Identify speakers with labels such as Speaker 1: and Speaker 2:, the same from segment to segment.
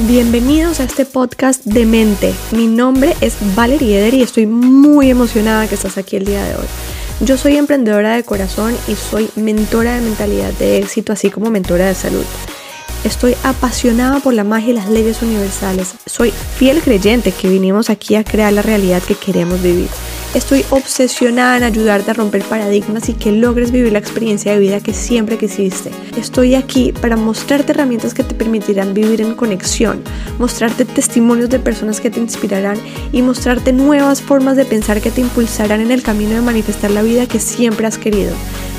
Speaker 1: Bienvenidos a este podcast de mente. Mi nombre es Valerie Eder y estoy muy emocionada que estás aquí el día de hoy. Yo soy emprendedora de corazón y soy mentora de mentalidad de éxito, así como mentora de salud. Estoy apasionada por la magia y las leyes universales. Soy fiel creyente que vinimos aquí a crear la realidad que queremos vivir. Estoy obsesionada en ayudarte a romper paradigmas y que logres vivir la experiencia de vida que siempre quisiste. Estoy aquí para mostrarte herramientas que te permitirán vivir en conexión, mostrarte testimonios de personas que te inspirarán y mostrarte nuevas formas de pensar que te impulsarán en el camino de manifestar la vida que siempre has querido.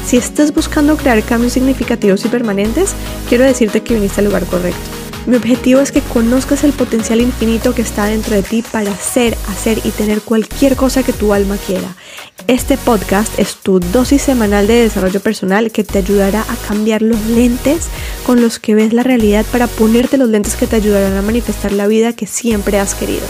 Speaker 1: Si estás buscando crear cambios significativos y permanentes, quiero decirte que viniste al lugar correcto. Mi objetivo es que conozcas el potencial infinito que está dentro de ti para ser, hacer y tener cualquier cosa que tu alma quiera. Este podcast es tu dosis semanal de desarrollo personal que te ayudará a cambiar los lentes con los que ves la realidad para ponerte los lentes que te ayudarán a manifestar la vida que siempre has querido.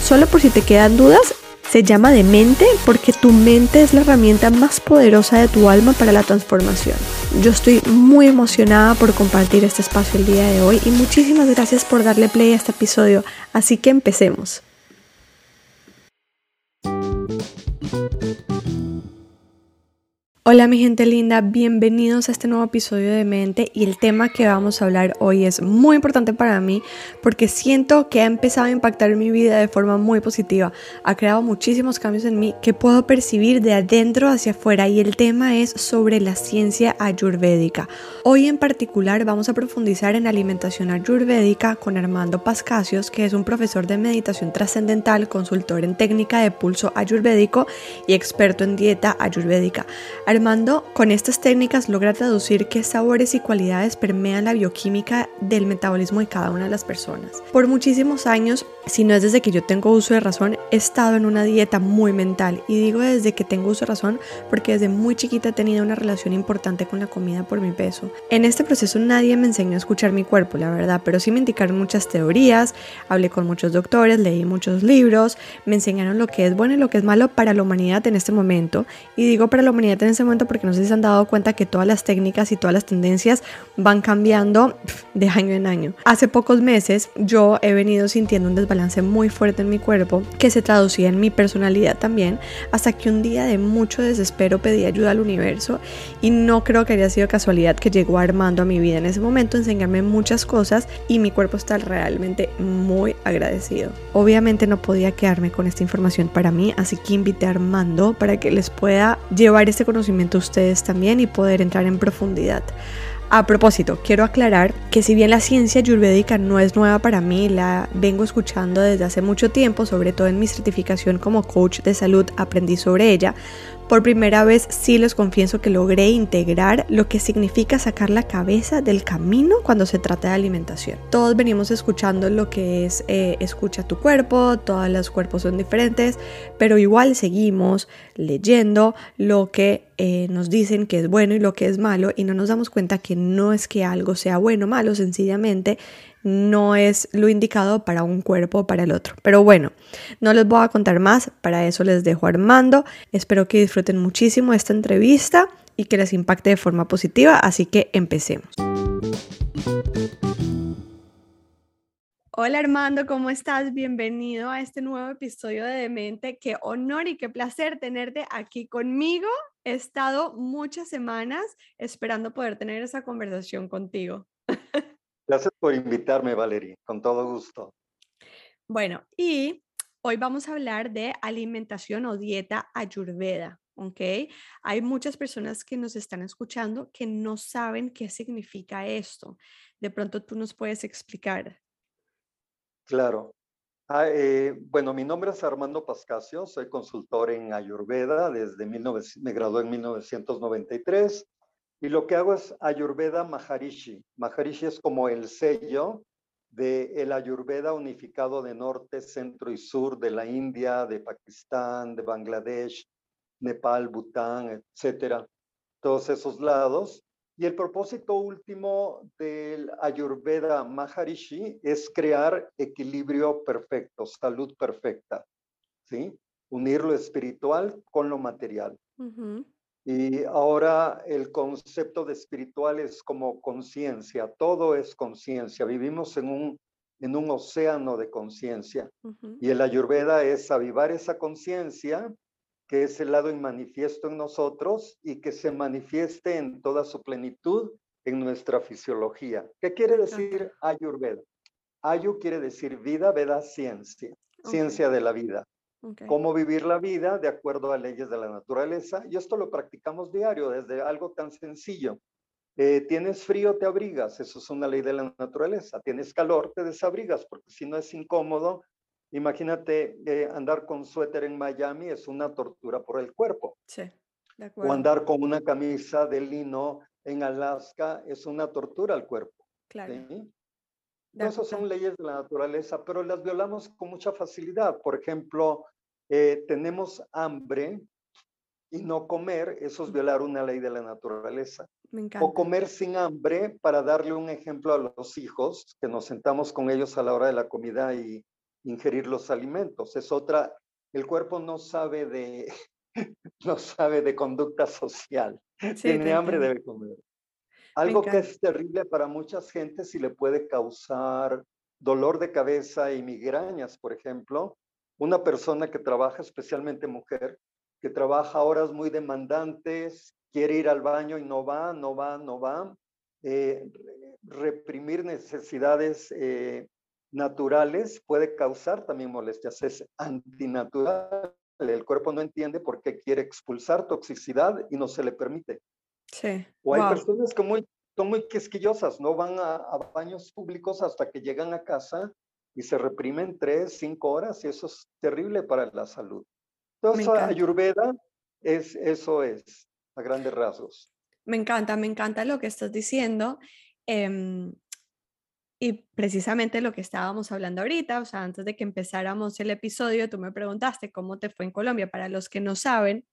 Speaker 1: Solo por si te quedan dudas, se llama de mente porque tu mente es la herramienta más poderosa de tu alma para la transformación. Yo estoy muy emocionada por compartir este espacio el día de hoy y muchísimas gracias por darle play a este episodio. Así que empecemos. Hola mi gente linda, bienvenidos a este nuevo episodio de Mente y el tema que vamos a hablar hoy es muy importante para mí porque siento que ha empezado a impactar mi vida de forma muy positiva, ha creado muchísimos cambios en mí que puedo percibir de adentro hacia afuera y el tema es sobre la ciencia ayurvédica. Hoy en particular vamos a profundizar en alimentación ayurvédica con Armando Pascasios, que es un profesor de meditación trascendental, consultor en técnica de pulso ayurvédico y experto en dieta ayurvédica. Armando con estas técnicas logra traducir qué sabores y cualidades permean la bioquímica del metabolismo de cada una de las personas. Por muchísimos años, si no es desde que yo tengo uso de razón, he estado en una dieta muy mental y digo desde que tengo uso de razón porque desde muy chiquita he tenido una relación importante con la comida por mi peso. En este proceso nadie me enseñó a escuchar mi cuerpo, la verdad, pero sí me indicaron muchas teorías, hablé con muchos doctores, leí muchos libros, me enseñaron lo que es bueno y lo que es malo para la humanidad en este momento y digo para la humanidad en este momento porque no sé si se han dado cuenta que todas las técnicas y todas las tendencias van cambiando de año en año. Hace pocos meses yo he venido sintiendo un desbalance muy fuerte en mi cuerpo que se traducía en mi personalidad también, hasta que un día de mucho desespero pedí ayuda al universo y no creo que haya sido casualidad que llegó Armando a mi vida en ese momento, enseñarme muchas cosas y mi cuerpo está realmente muy agradecido. Obviamente no podía quedarme con esta información para mí, así que invité a Armando para que les pueda llevar este conocimiento ustedes también y poder entrar en profundidad. A propósito, quiero aclarar que si bien la ciencia ayurvédica no es nueva para mí, la vengo escuchando desde hace mucho tiempo, sobre todo en mi certificación como coach de salud aprendí sobre ella, por primera vez sí les confieso que logré integrar lo que significa sacar la cabeza del camino cuando se trata de alimentación. Todos venimos escuchando lo que es eh, escucha tu cuerpo, todos los cuerpos son diferentes, pero igual seguimos leyendo lo que eh, nos dicen que es bueno y lo que es malo y no nos damos cuenta que no es que algo sea bueno o malo, sencillamente no es lo indicado para un cuerpo o para el otro. Pero bueno, no les voy a contar más, para eso les dejo Armando. Espero que disfruten muchísimo esta entrevista y que les impacte de forma positiva, así que empecemos. Hola Armando, ¿cómo estás? Bienvenido a este nuevo episodio de Demente. Qué honor y qué placer tenerte aquí conmigo. He estado muchas semanas esperando poder tener esa conversación contigo.
Speaker 2: Gracias por invitarme, Valerie, con todo gusto.
Speaker 1: Bueno, y hoy vamos a hablar de alimentación o dieta ayurveda, ¿ok? Hay muchas personas que nos están escuchando que no saben qué significa esto. De pronto tú nos puedes explicar.
Speaker 2: Claro. Ah, eh, bueno, mi nombre es Armando Pascasio, soy consultor en Ayurveda desde 19, me gradué en 1993 y lo que hago es Ayurveda Maharishi. Maharishi es como el sello del el Ayurveda unificado de norte, centro y sur de la India, de Pakistán, de Bangladesh, Nepal, Bután, etcétera, todos esos lados. Y el propósito último del Ayurveda Maharishi es crear equilibrio perfecto, salud perfecta, ¿sí? Unir lo espiritual con lo material. Y ahora el concepto de espiritual es como conciencia, todo es conciencia. Vivimos en un en un océano de conciencia. Y el ayurveda es avivar esa conciencia, que es el lado inmanifiesto en nosotros y que se manifieste en toda su plenitud en nuestra fisiología. ¿Qué quiere decir ayurveda? Ayu quiere decir vida, veda, ciencia, ciencia de la vida. Cómo vivir la vida de acuerdo a leyes de la naturaleza. Y esto lo practicamos diario, desde algo tan sencillo eh, tienes frío, te abrigas, eso es una ley de la naturaleza. Tienes calor, te desabrigas, porque si no es incómodo, imagínate eh, andar con suéter en Miami es una tortura por el cuerpo.
Speaker 1: Sí, de acuerdo.
Speaker 2: O andar con una camisa de lino en Alaska es una tortura al cuerpo.
Speaker 1: Claro.
Speaker 2: Esas son leyes de la naturaleza, pero las violamos con mucha facilidad. Por ejemplo, eh, tenemos hambre y no comer, eso es violar una ley de la naturaleza. O comer sin hambre, para darle un ejemplo a los hijos, que nos sentamos con ellos a la hora de la comida y ingerir los alimentos. Es otra, el cuerpo no sabe de, no sabe de conducta social. Tiene hambre, debe comer. Algo que es terrible para muchas gentes y le puede causar dolor de cabeza y migrañas, por ejemplo. Una persona que trabaja, especialmente mujer, que trabaja horas muy demandantes, quiere ir al baño y no va, no va, no va. Eh, reprimir necesidades eh, naturales puede causar también molestias. Es antinatural. El cuerpo no entiende por qué quiere expulsar toxicidad y no se le permite.
Speaker 1: Sí.
Speaker 2: O hay personas que muy, son muy quisquillosas, no van a, a, baños públicos hasta que llegan a casa y se reprimen tres, cinco horas y eso es terrible para la salud. Entonces, Ayurveda es, eso es a grandes rasgos.
Speaker 1: Me encanta, me encanta lo que estás diciendo. Em, y precisamente lo que estábamos hablando ahorita, o sea, antes de que empezáramos el episodio, tú me preguntaste cómo te fue en Colombia. Para los que no saben,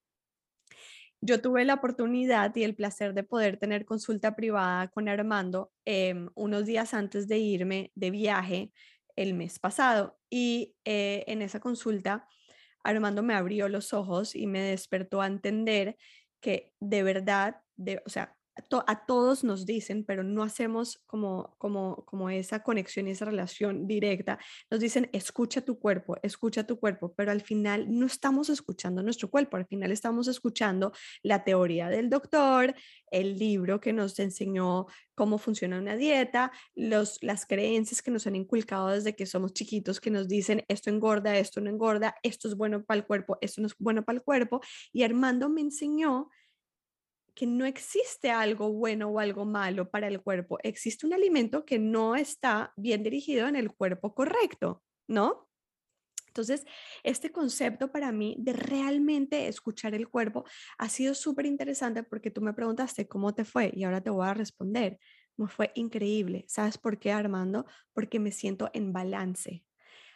Speaker 1: yo tuve la oportunidad y el placer de poder tener consulta privada con Armando em, unos días antes de irme de viaje el mes pasado. Y eh, en esa consulta, Armando me abrió los ojos y me despertó a entender que de verdad, de, o sea, a todos nos dicen, pero no hacemos como, como, como esa conexión y esa relación directa. Nos dicen, escucha tu cuerpo, escucha tu cuerpo, pero al final no estamos escuchando nuestro cuerpo, al final estamos escuchando la teoría del doctor, el libro que nos enseñó cómo funciona una dieta, los, las creencias que nos han inculcado desde que somos chiquitos, que nos dicen, esto engorda, esto no engorda, esto es bueno para el cuerpo, esto no es bueno para el cuerpo. Y Armando me enseñó que no existe algo bueno o algo malo para el cuerpo, existe un alimento que no está bien dirigido en el cuerpo correcto, ¿no? Entonces, este concepto para mí de realmente escuchar el cuerpo ha sido súper interesante porque tú me preguntaste cómo te fue y ahora te voy a responder. Me fue increíble. ¿Sabes por qué, Armando? Porque me siento en balance.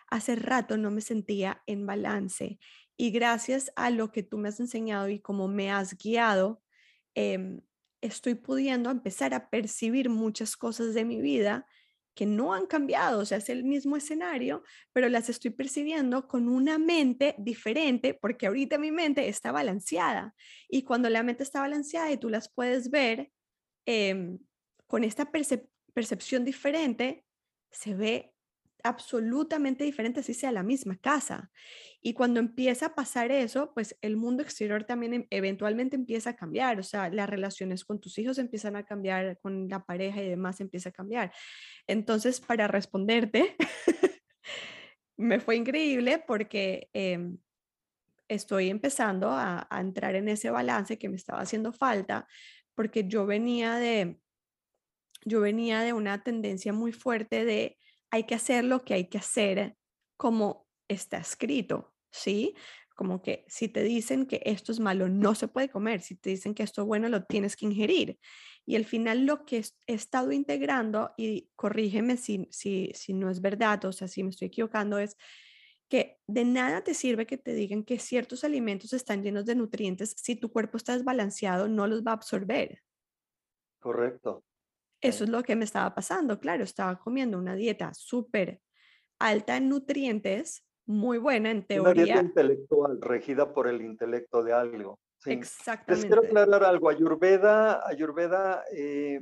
Speaker 1: Hace rato no me sentía en balance y gracias a lo que tú me has enseñado y cómo me has guiado, Em, estoy pudiendo empezar a percibir muchas cosas de mi vida que no han cambiado, o sea, es el mismo escenario, pero las estoy percibiendo con una mente diferente, porque ahorita mi mente está balanceada. Y cuando la mente está balanceada y tú las puedes ver em, con esta percepción diferente, se ve absolutamente diferente, así sea la misma casa. Y cuando empieza a pasar eso, pues el mundo exterior también em, eventualmente empieza a cambiar, o sea, las relaciones con tus hijos empiezan a cambiar, con la pareja y demás empieza a cambiar. Entonces, para responderte, me fue increíble porque em, estoy empezando a, a entrar en ese balance que me estaba haciendo falta, porque yo venía de, yo venía de una tendencia muy fuerte de hay que hacer lo que hay que hacer como está escrito, ¿sí? Como que si te dicen que esto es malo, no se puede comer. Si te dicen que esto es bueno, lo tienes que ingerir. Y al final lo que he estado integrando, y corrígeme si, si, si no es verdad, o sea, si me estoy equivocando, es que de nada te sirve que te digan que ciertos alimentos están llenos de nutrientes si tu cuerpo está desbalanceado, no los va a absorber.
Speaker 2: Correcto.
Speaker 1: Eso es lo que me estaba pasando, claro, estaba comiendo una dieta súper alta en nutrientes, muy buena en teoría.
Speaker 2: Una dieta intelectual, regida por el intelecto de algo.
Speaker 1: Exactamente.
Speaker 2: Les quiero aclarar algo. Ayurveda, Ayurveda, eh,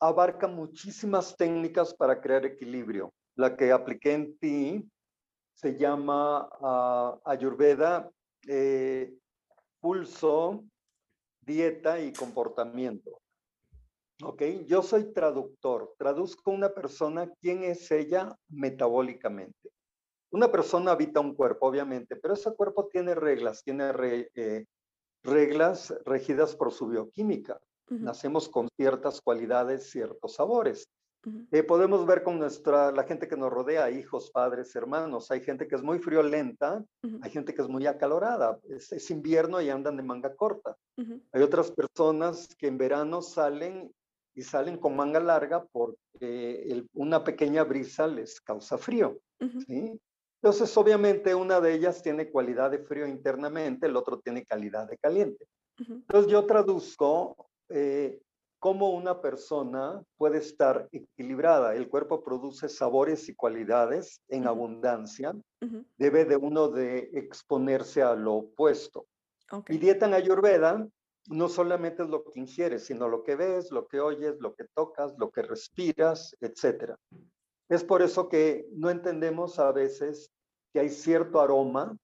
Speaker 2: abarca muchísimas técnicas para crear equilibrio. La que apliqué en ti se llama uh, Ayurveda, eh, pulso, dieta y comportamiento. ¿Ok? Yo soy traductor, traduzco a una persona quién es ella metabólicamente. Una persona habita un cuerpo, obviamente, pero ese cuerpo tiene reglas, tiene eh, reglas regidas por su bioquímica. Nacemos con ciertas cualidades, ciertos sabores. Eh, podemos ver con nuestra, la gente que nos rodea, hijos, padres, hermanos. Hay gente que es muy friolenta, hay gente que es muy acalorada. Es, invierno y andan de manga corta. Hay otras personas que en verano salen y salen con manga larga porque una pequeña brisa les causa frío. ¿sí? Entonces, obviamente, una de ellas tiene cualidad de frío internamente, el otro tiene calidad de caliente. Entonces, yo traduzco eh, cómo una persona puede estar equilibrada. El cuerpo produce sabores y cualidades en abundancia. Debe de uno de exponerse a lo opuesto. Y dieta en Ayurveda no solamente es lo que ingieres, sino lo que ves, lo que oyes, lo que tocas, lo que respiras, etc. Es por eso que no entendemos a veces que hay cierto aroma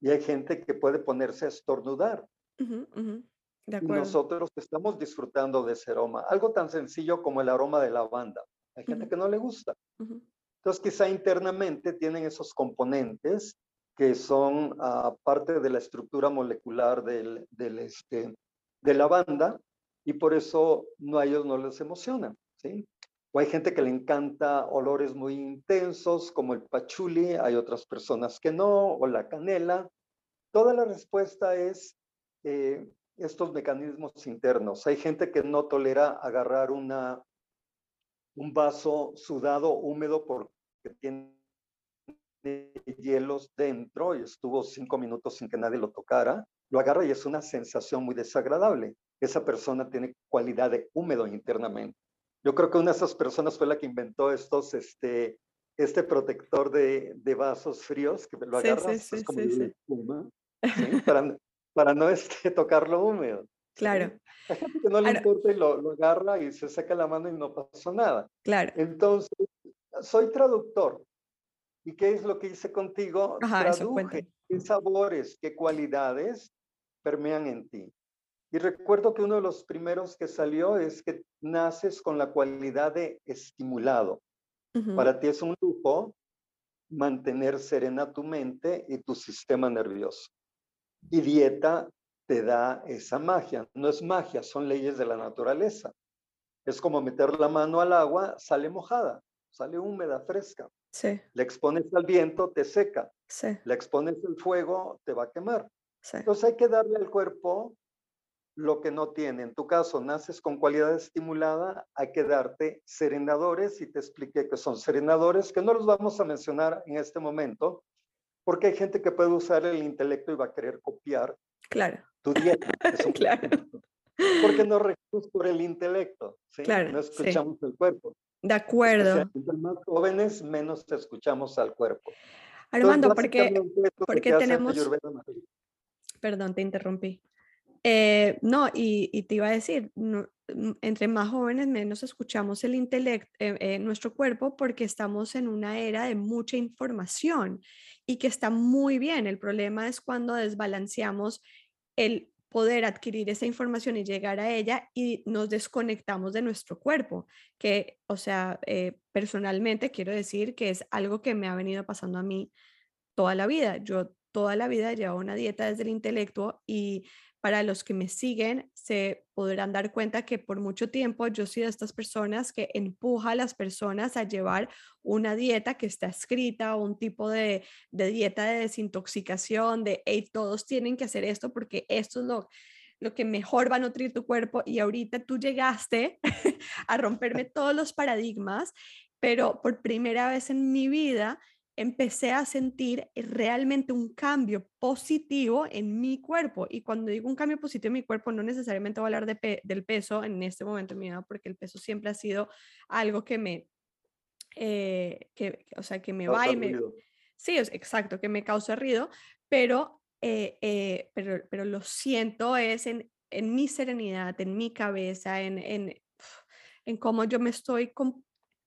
Speaker 2: y hay gente que puede ponerse a estornudar. Y nosotros estamos disfrutando de ese aroma. Algo tan sencillo como el aroma de lavanda. Hay gente que no le gusta. Entonces, quizá internamente tienen esos componentes que son uh, parte de la estructura molecular del, del, este, de lavanda y por eso no a ellos no les emociona. ¿sí? O hay gente que le encanta olores muy intensos, como el pachuli, hay otras personas que no, o la canela. Toda la respuesta es eh, estos mecanismos internos. Hay gente que no tolera agarrar una, un vaso sudado, húmedo, porque tiene hielos dentro y estuvo cinco minutos sin que nadie lo tocara. Lo agarra y es una sensación muy desagradable. Esa persona tiene cualidad de húmedo internamente. Yo creo que una de esas personas fue la que inventó estos, este, este protector de, de vasos fríos que lo agarras, sí, sí, como espuma, para, para, no este, tocarlo húmedo.
Speaker 1: Claro.
Speaker 2: Hay gente que no le importa y lo, lo, agarra y se saca la mano y no pasó nada.
Speaker 1: Claro.
Speaker 2: Entonces, soy traductor. ¿Y qué es lo que hice contigo?
Speaker 1: Ajá,
Speaker 2: Traduje qué sabores, qué cualidades permean en ti. Y recuerdo que uno de los primeros que salió es que naces con la cualidad de estimulado. Para ti es un lujo mantener serena tu mente y tu sistema nervioso. Y dieta te da esa magia. No es magia, son leyes de la naturaleza. Es como meter la mano al agua, sale mojada, sale húmeda, fresca.
Speaker 1: Sí.
Speaker 2: Le expones al viento, te seca.
Speaker 1: Sí.
Speaker 2: Le expones al fuego, te va a quemar.
Speaker 1: Sí.
Speaker 2: Entonces hay que darle al cuerpo lo que no tiene. En tu caso, naces con cualidad estimulada, hay que darte serenadores y te expliqué que son serenadores, que no los vamos a mencionar en este momento, porque hay gente que puede usar el intelecto y va a querer copiar
Speaker 1: claro.
Speaker 2: tu dieta.
Speaker 1: claro.
Speaker 2: Porque no regimos por el intelecto, ¿sí?
Speaker 1: Claro,
Speaker 2: no escuchamos el cuerpo.
Speaker 1: De acuerdo.
Speaker 2: Entre más jóvenes, menos escuchamos al cuerpo.
Speaker 1: Armando, porque, porque tenemos... Perdón, te interrumpí. Eh, no, y, te iba a decir, mm, entre más jóvenes menos escuchamos el intelecto, eh, eh, nuestro cuerpo porque estamos en una era de mucha información y que está muy bien. El problema es cuando desbalanceamos el poder adquirir esa información y llegar a ella y nos desconectamos de nuestro cuerpo, que, o sea, personalmente quiero decir que es algo que me ha venido pasando a mí toda la vida. Yo toda la vida llevo una dieta desde el intelecto y para los que me siguen, se podrán dar cuenta que por mucho tiempo yo soy de estas personas que empuja a las personas a llevar una dieta que está escrita, un tipo de, dieta de desintoxicación, de, hey, todos tienen que hacer esto porque esto es lo, lo que mejor va a nutrir tu cuerpo y ahorita tú llegaste a romperme todos los paradigmas, pero por primera vez en mi vida empecé a sentir realmente un cambio positivo en mi cuerpo. Y cuando digo un cambio positivo en mi cuerpo, no necesariamente voy a hablar de del peso en este momento en mi vida, porque el peso siempre ha sido algo que me, eh, que, o sea, que me va y me... Sí, exacto, que me causa ruido, pero, eh, eh, pero, pero lo siento es en, en mi serenidad, en mi cabeza, en, en en cómo yo me estoy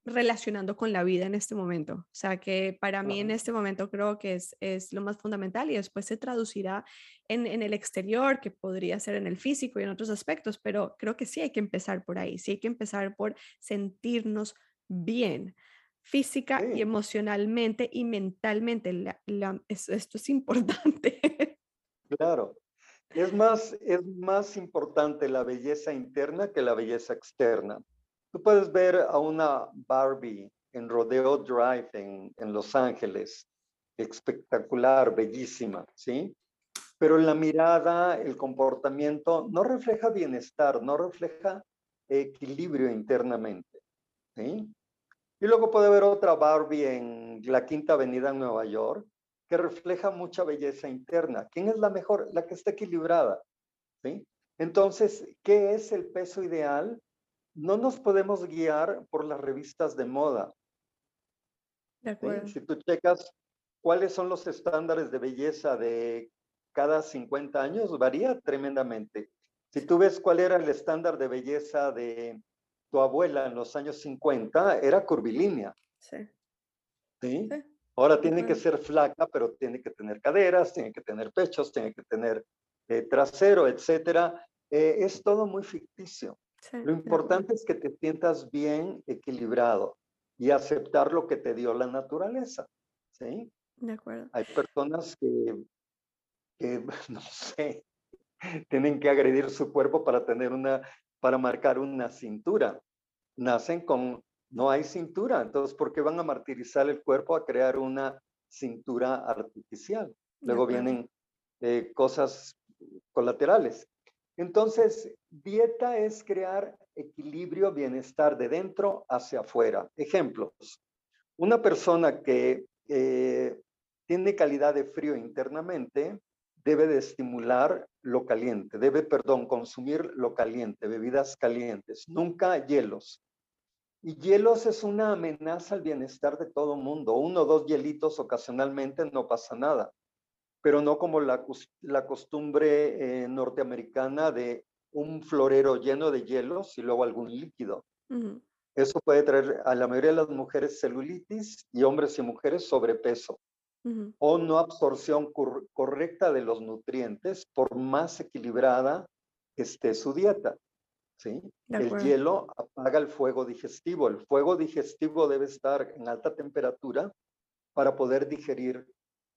Speaker 1: relacionando con la vida en este momento. O sea que para mí en este momento creo que es, es lo más fundamental y después se traducirá en, en, el exterior, que podría ser en el físico y en otros aspectos, pero creo que sí hay que empezar por ahí, sí hay que empezar por sentirnos bien física y emocionalmente y mentalmente. esto es importante.
Speaker 2: Claro. Es más, es más importante la belleza interna que la belleza externa. Tú puedes ver a una Barbie en Rodeo Drive en, en Los Ángeles, espectacular, bellísima, ¿sí? Pero la mirada, el comportamiento no refleja bienestar, no refleja equilibrio internamente, ¿sí? Y luego puede haber otra Barbie en la Quinta Avenida en Nueva York que refleja mucha belleza interna. ¿Quién es la mejor? La que está equilibrada, ¿sí? Entonces, ¿qué es el peso ideal? No nos podemos guiar por las revistas de moda.
Speaker 1: De acuerdo.
Speaker 2: Si tú checas cuáles son los estándares de belleza de cada 50 años, varía tremendamente. Si tú ves cuál era el estándar de belleza de tu abuela en los años 50, era curvilínea.
Speaker 1: Sí.
Speaker 2: ¿Sí? Ahora tiene que ser flaca, pero tiene que tener caderas, tiene que tener pechos, tiene que tener eh, trasero, etcétera. Eh, es todo muy ficticio. Lo importante es que te sientas bien equilibrado y aceptar lo que te dio la naturaleza. ¿Sí?
Speaker 1: De acuerdo.
Speaker 2: Hay personas que, que, no sé, tienen que agredir su cuerpo para tener una, para marcar una cintura. Nacen con, no hay cintura, entonces, ¿por qué van a martirizar el cuerpo a crear una cintura artificial? Luego vienen eh, cosas colaterales. Entonces, dieta es crear equilibrio, bienestar de dentro hacia afuera. Ejemplos. Una persona que eh, tiene calidad de frío internamente debe de estimular lo caliente, debe, perdón, consumir lo caliente, bebidas calientes, nunca hielos. Y hielos es una amenaza al bienestar de todo mundo. Uno o dos hielitos ocasionalmente no pasa nada pero no como la, la costumbre eh, norteamericana de un florero lleno de hielos y luego algún líquido. Eso puede traer a la mayoría de las mujeres celulitis y hombres y mujeres sobrepeso o no absorción correcta de los nutrientes por más equilibrada que esté su dieta. ¿sí? El hielo apaga el fuego digestivo. El fuego digestivo debe estar en alta temperatura para poder digerir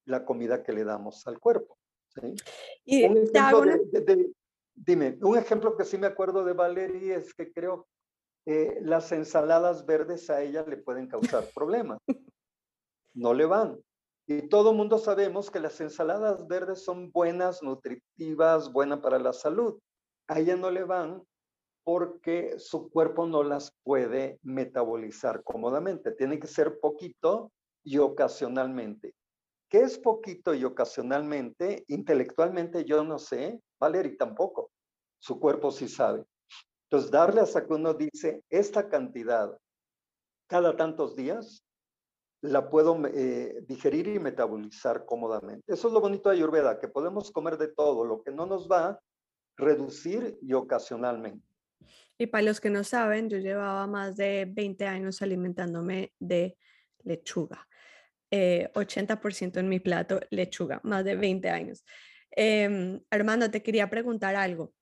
Speaker 2: la comida que le damos al cuerpo. ¿sí? Y un dime, un ejemplo que sí me acuerdo de Valerie es que creo que las ensaladas verdes a ella le pueden causar problemas. No le van. Y todo mundo sabemos que las ensaladas verdes son buenas, nutritivas, buenas para la salud. A ella no le van porque su cuerpo no las puede metabolizar cómodamente. Tiene que ser poquito y ocasionalmente. ¿Qué es poquito y ocasionalmente? Intelectualmente yo no sé, Valerie tampoco. Su cuerpo sí sabe. Entonces, darle hasta que uno dice, esta cantidad cada tantos días, la puedo eh, digerir y metabolizar cómodamente. Eso es lo bonito de Ayurveda, que podemos comer de todo, lo que no nos va, reducir y ocasionalmente.
Speaker 1: Y para los que no saben, yo llevaba más de 20 años alimentándome de lechuga. 80% eh, en mi plato lechuga, más de 20 años. Eh, Armando, te quería preguntar algo.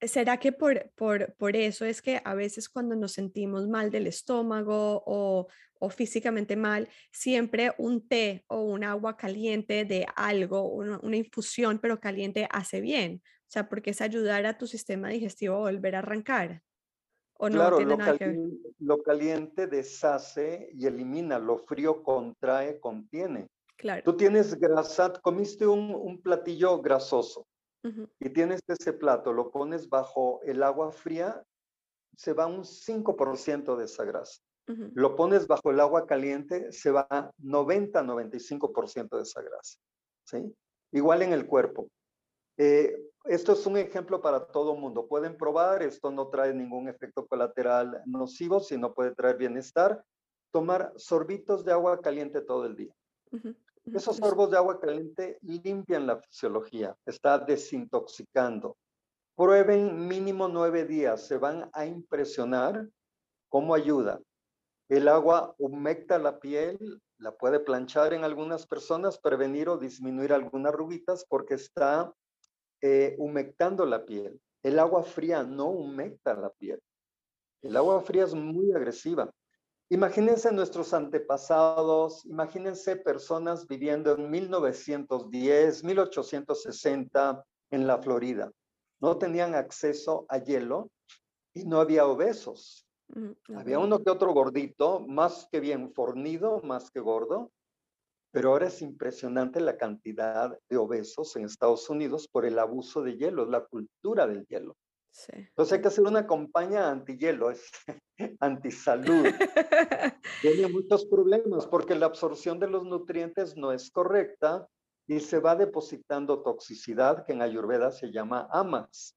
Speaker 1: ¿Será que por, por, por, eso es que a veces cuando nos sentimos mal del estómago o, o, físicamente mal, siempre un té o un agua caliente de algo, una, una, infusión pero caliente hace bien? O sea, porque es ayudar a tu sistema digestivo a volver a arrancar
Speaker 2: claro, lo, caliente, deshace y elimina, lo frío contrae, contiene.
Speaker 1: Claro.
Speaker 2: Tú tienes grasa, comiste un, platillo grasoso y tienes ese plato, lo pones bajo el agua fría, se va un 5% de esa grasa. Lo pones bajo el agua caliente, se va 90-95% de esa grasa. ¿sí? Igual en el cuerpo. Eh, esto es un ejemplo para todo mundo. Pueden probar, esto no trae ningún efecto colateral nocivo, sino puede traer bienestar. Tomar sorbitos de agua caliente todo el día. Esos sorbos de agua caliente limpian la fisiología, está desintoxicando. Prueben mínimo nueve días, se van a impresionar cómo ayuda. El agua humecta la piel, la puede planchar en algunas personas, prevenir o disminuir algunas rubitas porque está eh, humectando la piel. El agua fría no humecta la piel. El agua fría es muy agresiva. Imagínense nuestros antepasados, imagínense personas viviendo en 1910, 1860 en la Florida. No tenían acceso a hielo y no había obesos. Había uno que otro gordito, más que bien fornido, más que gordo, pero ahora es impresionante la cantidad de obesos en Estados Unidos por el abuso de hielo, la cultura del hielo. Entonces hay que hacer una campaña anti-hielo, es anti-salud. Tiene muchos problemas porque la absorción de los nutrientes no es correcta y se va depositando toxicidad que en Ayurveda se llama amas.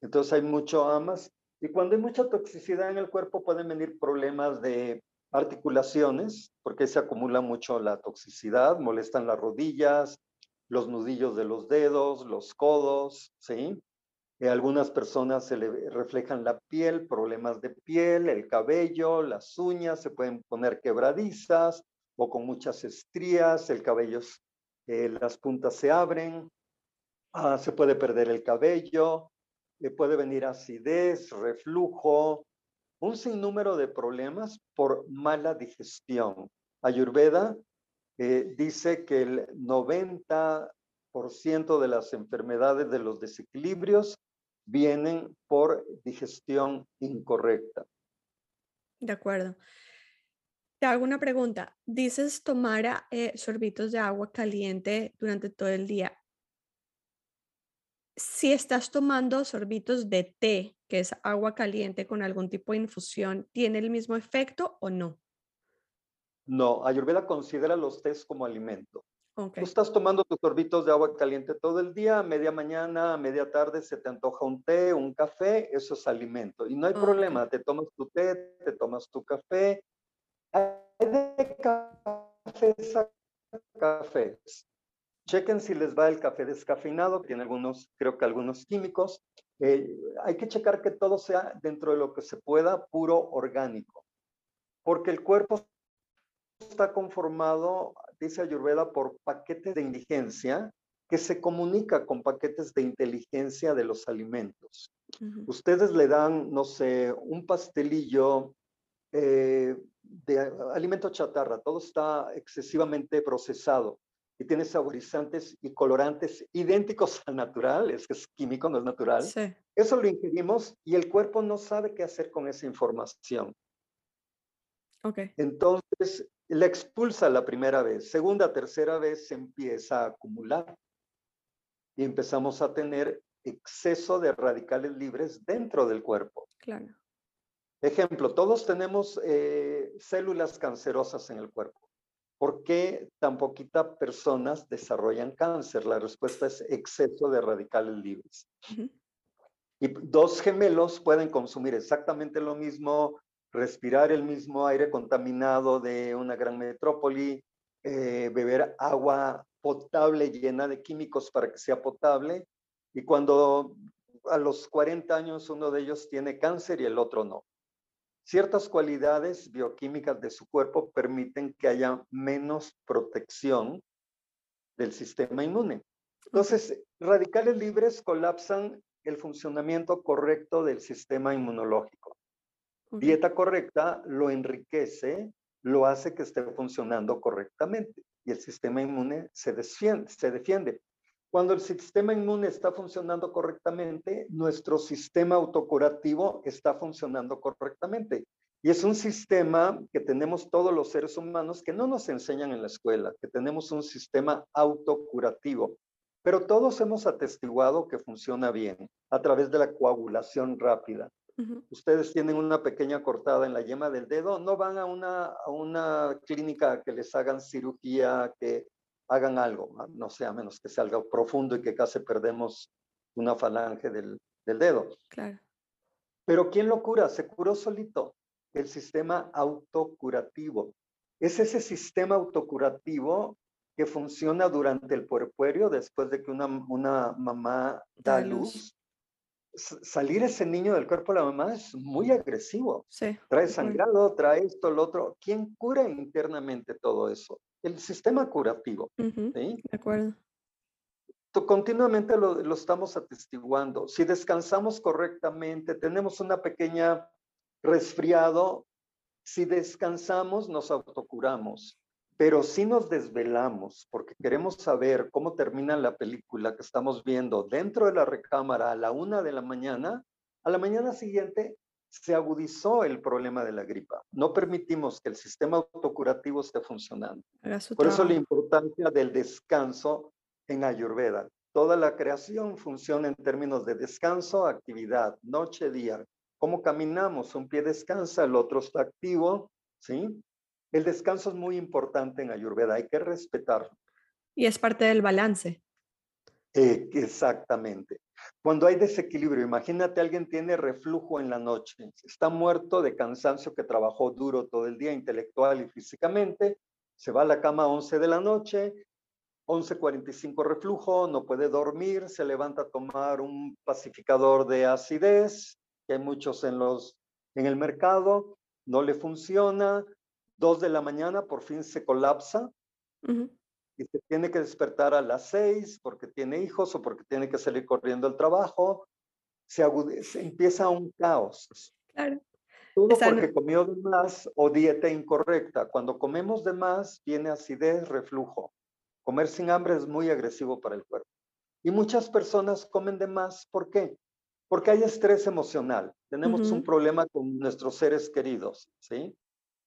Speaker 2: Entonces hay mucho amas y cuando hay mucha toxicidad en el cuerpo pueden venir problemas de articulaciones, porque se acumula mucho la toxicidad, molestan las rodillas, los nudillos de los dedos, los codos, ¿sí? En algunas personas se le reflejan la piel, problemas de piel, el cabello, las uñas se pueden poner quebradizas o con muchas estrías, el cabello, eh, las puntas se abren, ah, se puede perder el cabello, le puede venir acidez, reflujo, un sinnúmero de problemas por mala digestión. Ayurveda eh, dice que el 90% de las enfermedades de los desequilibrios vienen por digestión incorrecta.
Speaker 1: De acuerdo. Te hago una pregunta. Dices tomar eh, sorbitos de agua caliente durante todo el día si estás tomando sorbitos de té, que es agua caliente con algún tipo de infusión, ¿tiene el mismo efecto o no?
Speaker 2: No, Ayurveda considera los tés como alimento. Tú estás tomando tus sorbitos de agua caliente todo el día, a media mañana, a media tarde se te antoja un té, un café, eso es alimento. Y no hay problema, te tomas tu té, te tomas tu café. Hay de cafés a cafés. Chequen si les va el café descafeinado, tiene algunos, creo que algunos químicos. Eh, hay que checar que todo sea dentro de lo que se pueda puro orgánico, porque el cuerpo está conformado, dice Ayurveda, por paquetes de indigencia que se comunica con paquetes de inteligencia de los alimentos. Ustedes le dan, no sé, un pastelillo eh, de alimento chatarra, todo está excesivamente procesado y tiene saborizantes y colorantes idénticos al natural, es que es químico, no es natural. Eso lo ingerimos y el cuerpo no sabe qué hacer con esa información.
Speaker 1: Okay.
Speaker 2: Entonces, la expulsa la primera vez, segunda, tercera vez se empieza a acumular y empezamos a tener exceso de radicales libres dentro del cuerpo.
Speaker 1: Claro.
Speaker 2: Ejemplo, todos tenemos eh, células cancerosas en el cuerpo. ¿Por qué tan poquitas personas desarrollan cáncer? La respuesta es exceso de radicales libres. Y dos gemelos pueden consumir exactamente lo mismo, respirar el mismo aire contaminado de una gran metrópoli, eh, beber agua potable llena de químicos para que sea potable. Y cuando a los 40 años uno de ellos tiene cáncer y el otro no. Ciertas cualidades bioquímicas de su cuerpo permiten que haya menos protección del sistema inmune. Entonces, radicales libres colapsan el funcionamiento correcto del sistema inmunológico. Dieta correcta lo enriquece, lo hace que esté funcionando correctamente y el sistema inmune se defiende. Cuando el sistema inmune está funcionando correctamente, nuestro sistema autocurativo está funcionando correctamente. Y es un sistema que tenemos todos los seres humanos que no nos enseñan en la escuela, que tenemos un sistema autocurativo. Pero todos hemos atestiguado que funciona bien a través de la coagulación rápida. Ustedes tienen una pequeña cortada en la yema del dedo, no van a una, a una clínica que les hagan cirugía, que hagan algo, no sé, a menos que sea algo profundo y que casi perdemos una falange del, del dedo.
Speaker 1: Claro.
Speaker 2: Pero ¿quién lo cura? Se curó solito. El sistema autocurativo. Es ese sistema autocurativo que funciona durante el puerperio después de que una, una mamá da luz. Salir ese niño del cuerpo de la mamá es muy agresivo.
Speaker 1: Sí.
Speaker 2: Trae sangrado, trae esto, lo otro. ¿Quién cura internamente todo eso? El sistema curativo. ¿sí?
Speaker 1: De acuerdo.
Speaker 2: Continuamente lo, lo, estamos atestiguando. Si descansamos correctamente, tenemos una pequeña resfriado, si descansamos nos autocuramos. Pero si nos desvelamos porque queremos saber cómo termina la película que estamos viendo dentro de la recámara a la una de la mañana, a la mañana siguiente se agudizó el problema de la gripa. No permitimos que el sistema autocurativo esté funcionando. Por eso la importancia del descanso en Ayurveda. Toda la creación funciona en términos de descanso, actividad, noche, día. ¿Cómo caminamos? Un pie descansa, el otro está activo, ¿sí? El descanso es muy importante en Ayurveda, hay que respetarlo.
Speaker 1: Y es parte del balance.
Speaker 2: Eh, exactamente. Cuando hay desequilibrio, imagínate alguien tiene reflujo en la noche, está muerto de cansancio que trabajó duro todo el día intelectual y físicamente, se va a la cama a 11 de la noche, 11.45 reflujo, no puede dormir, se levanta a tomar un pacificador de acidez, que hay muchos en, los, en el mercado, no le funciona, Dos de la mañana por fin se colapsa y se tiene que despertar a las seis porque tiene hijos o porque tiene que salir corriendo al trabajo. Se, empieza un caos.
Speaker 1: Claro.
Speaker 2: Todo porque comió de más o dieta incorrecta. Cuando comemos de más, viene acidez, reflujo. Comer sin hambre es muy agresivo para el cuerpo. Y muchas personas comen de más. ¿Por qué? Porque hay estrés emocional. Tenemos un problema con nuestros seres queridos, ¿sí?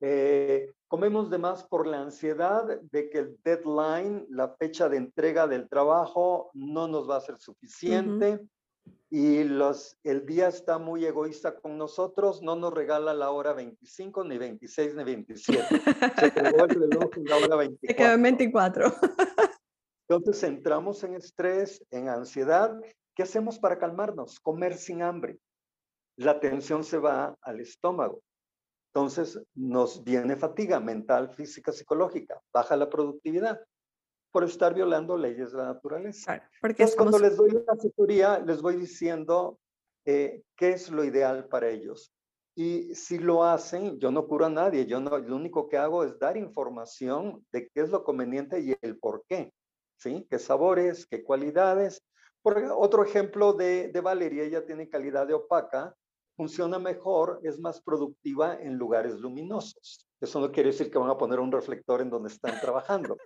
Speaker 2: Eh, comemos de más por la ansiedad de que el deadline, la fecha de entrega del trabajo, no nos va a ser suficiente. Y los, el día está muy egoísta con nosotros, no nos regala la hora 25, ni 26, ni 27. Se quedó el reloj en la hora 24. Se
Speaker 1: quedó en 24.
Speaker 2: Entonces entramos en estrés, en ansiedad. ¿Qué hacemos para calmarnos? Comer sin hambre. La tensión se va al estómago. Entonces nos viene fatiga mental, física, psicológica, baja la productividad por estar violando leyes de la naturaleza. porque Entonces, cuando les doy la asesoría, les voy diciendo eh, qué es lo ideal para ellos. Y si lo hacen, yo no curo a nadie, yo no, lo único que hago es dar información de qué es lo conveniente y el por qué, ¿sí? ¿Qué sabores, qué cualidades? Otro ejemplo de, de Valeria, ella tiene calidad de opaca, funciona mejor, es más productiva en lugares luminosos. Eso no quiere decir que van a poner un reflector en donde están trabajando.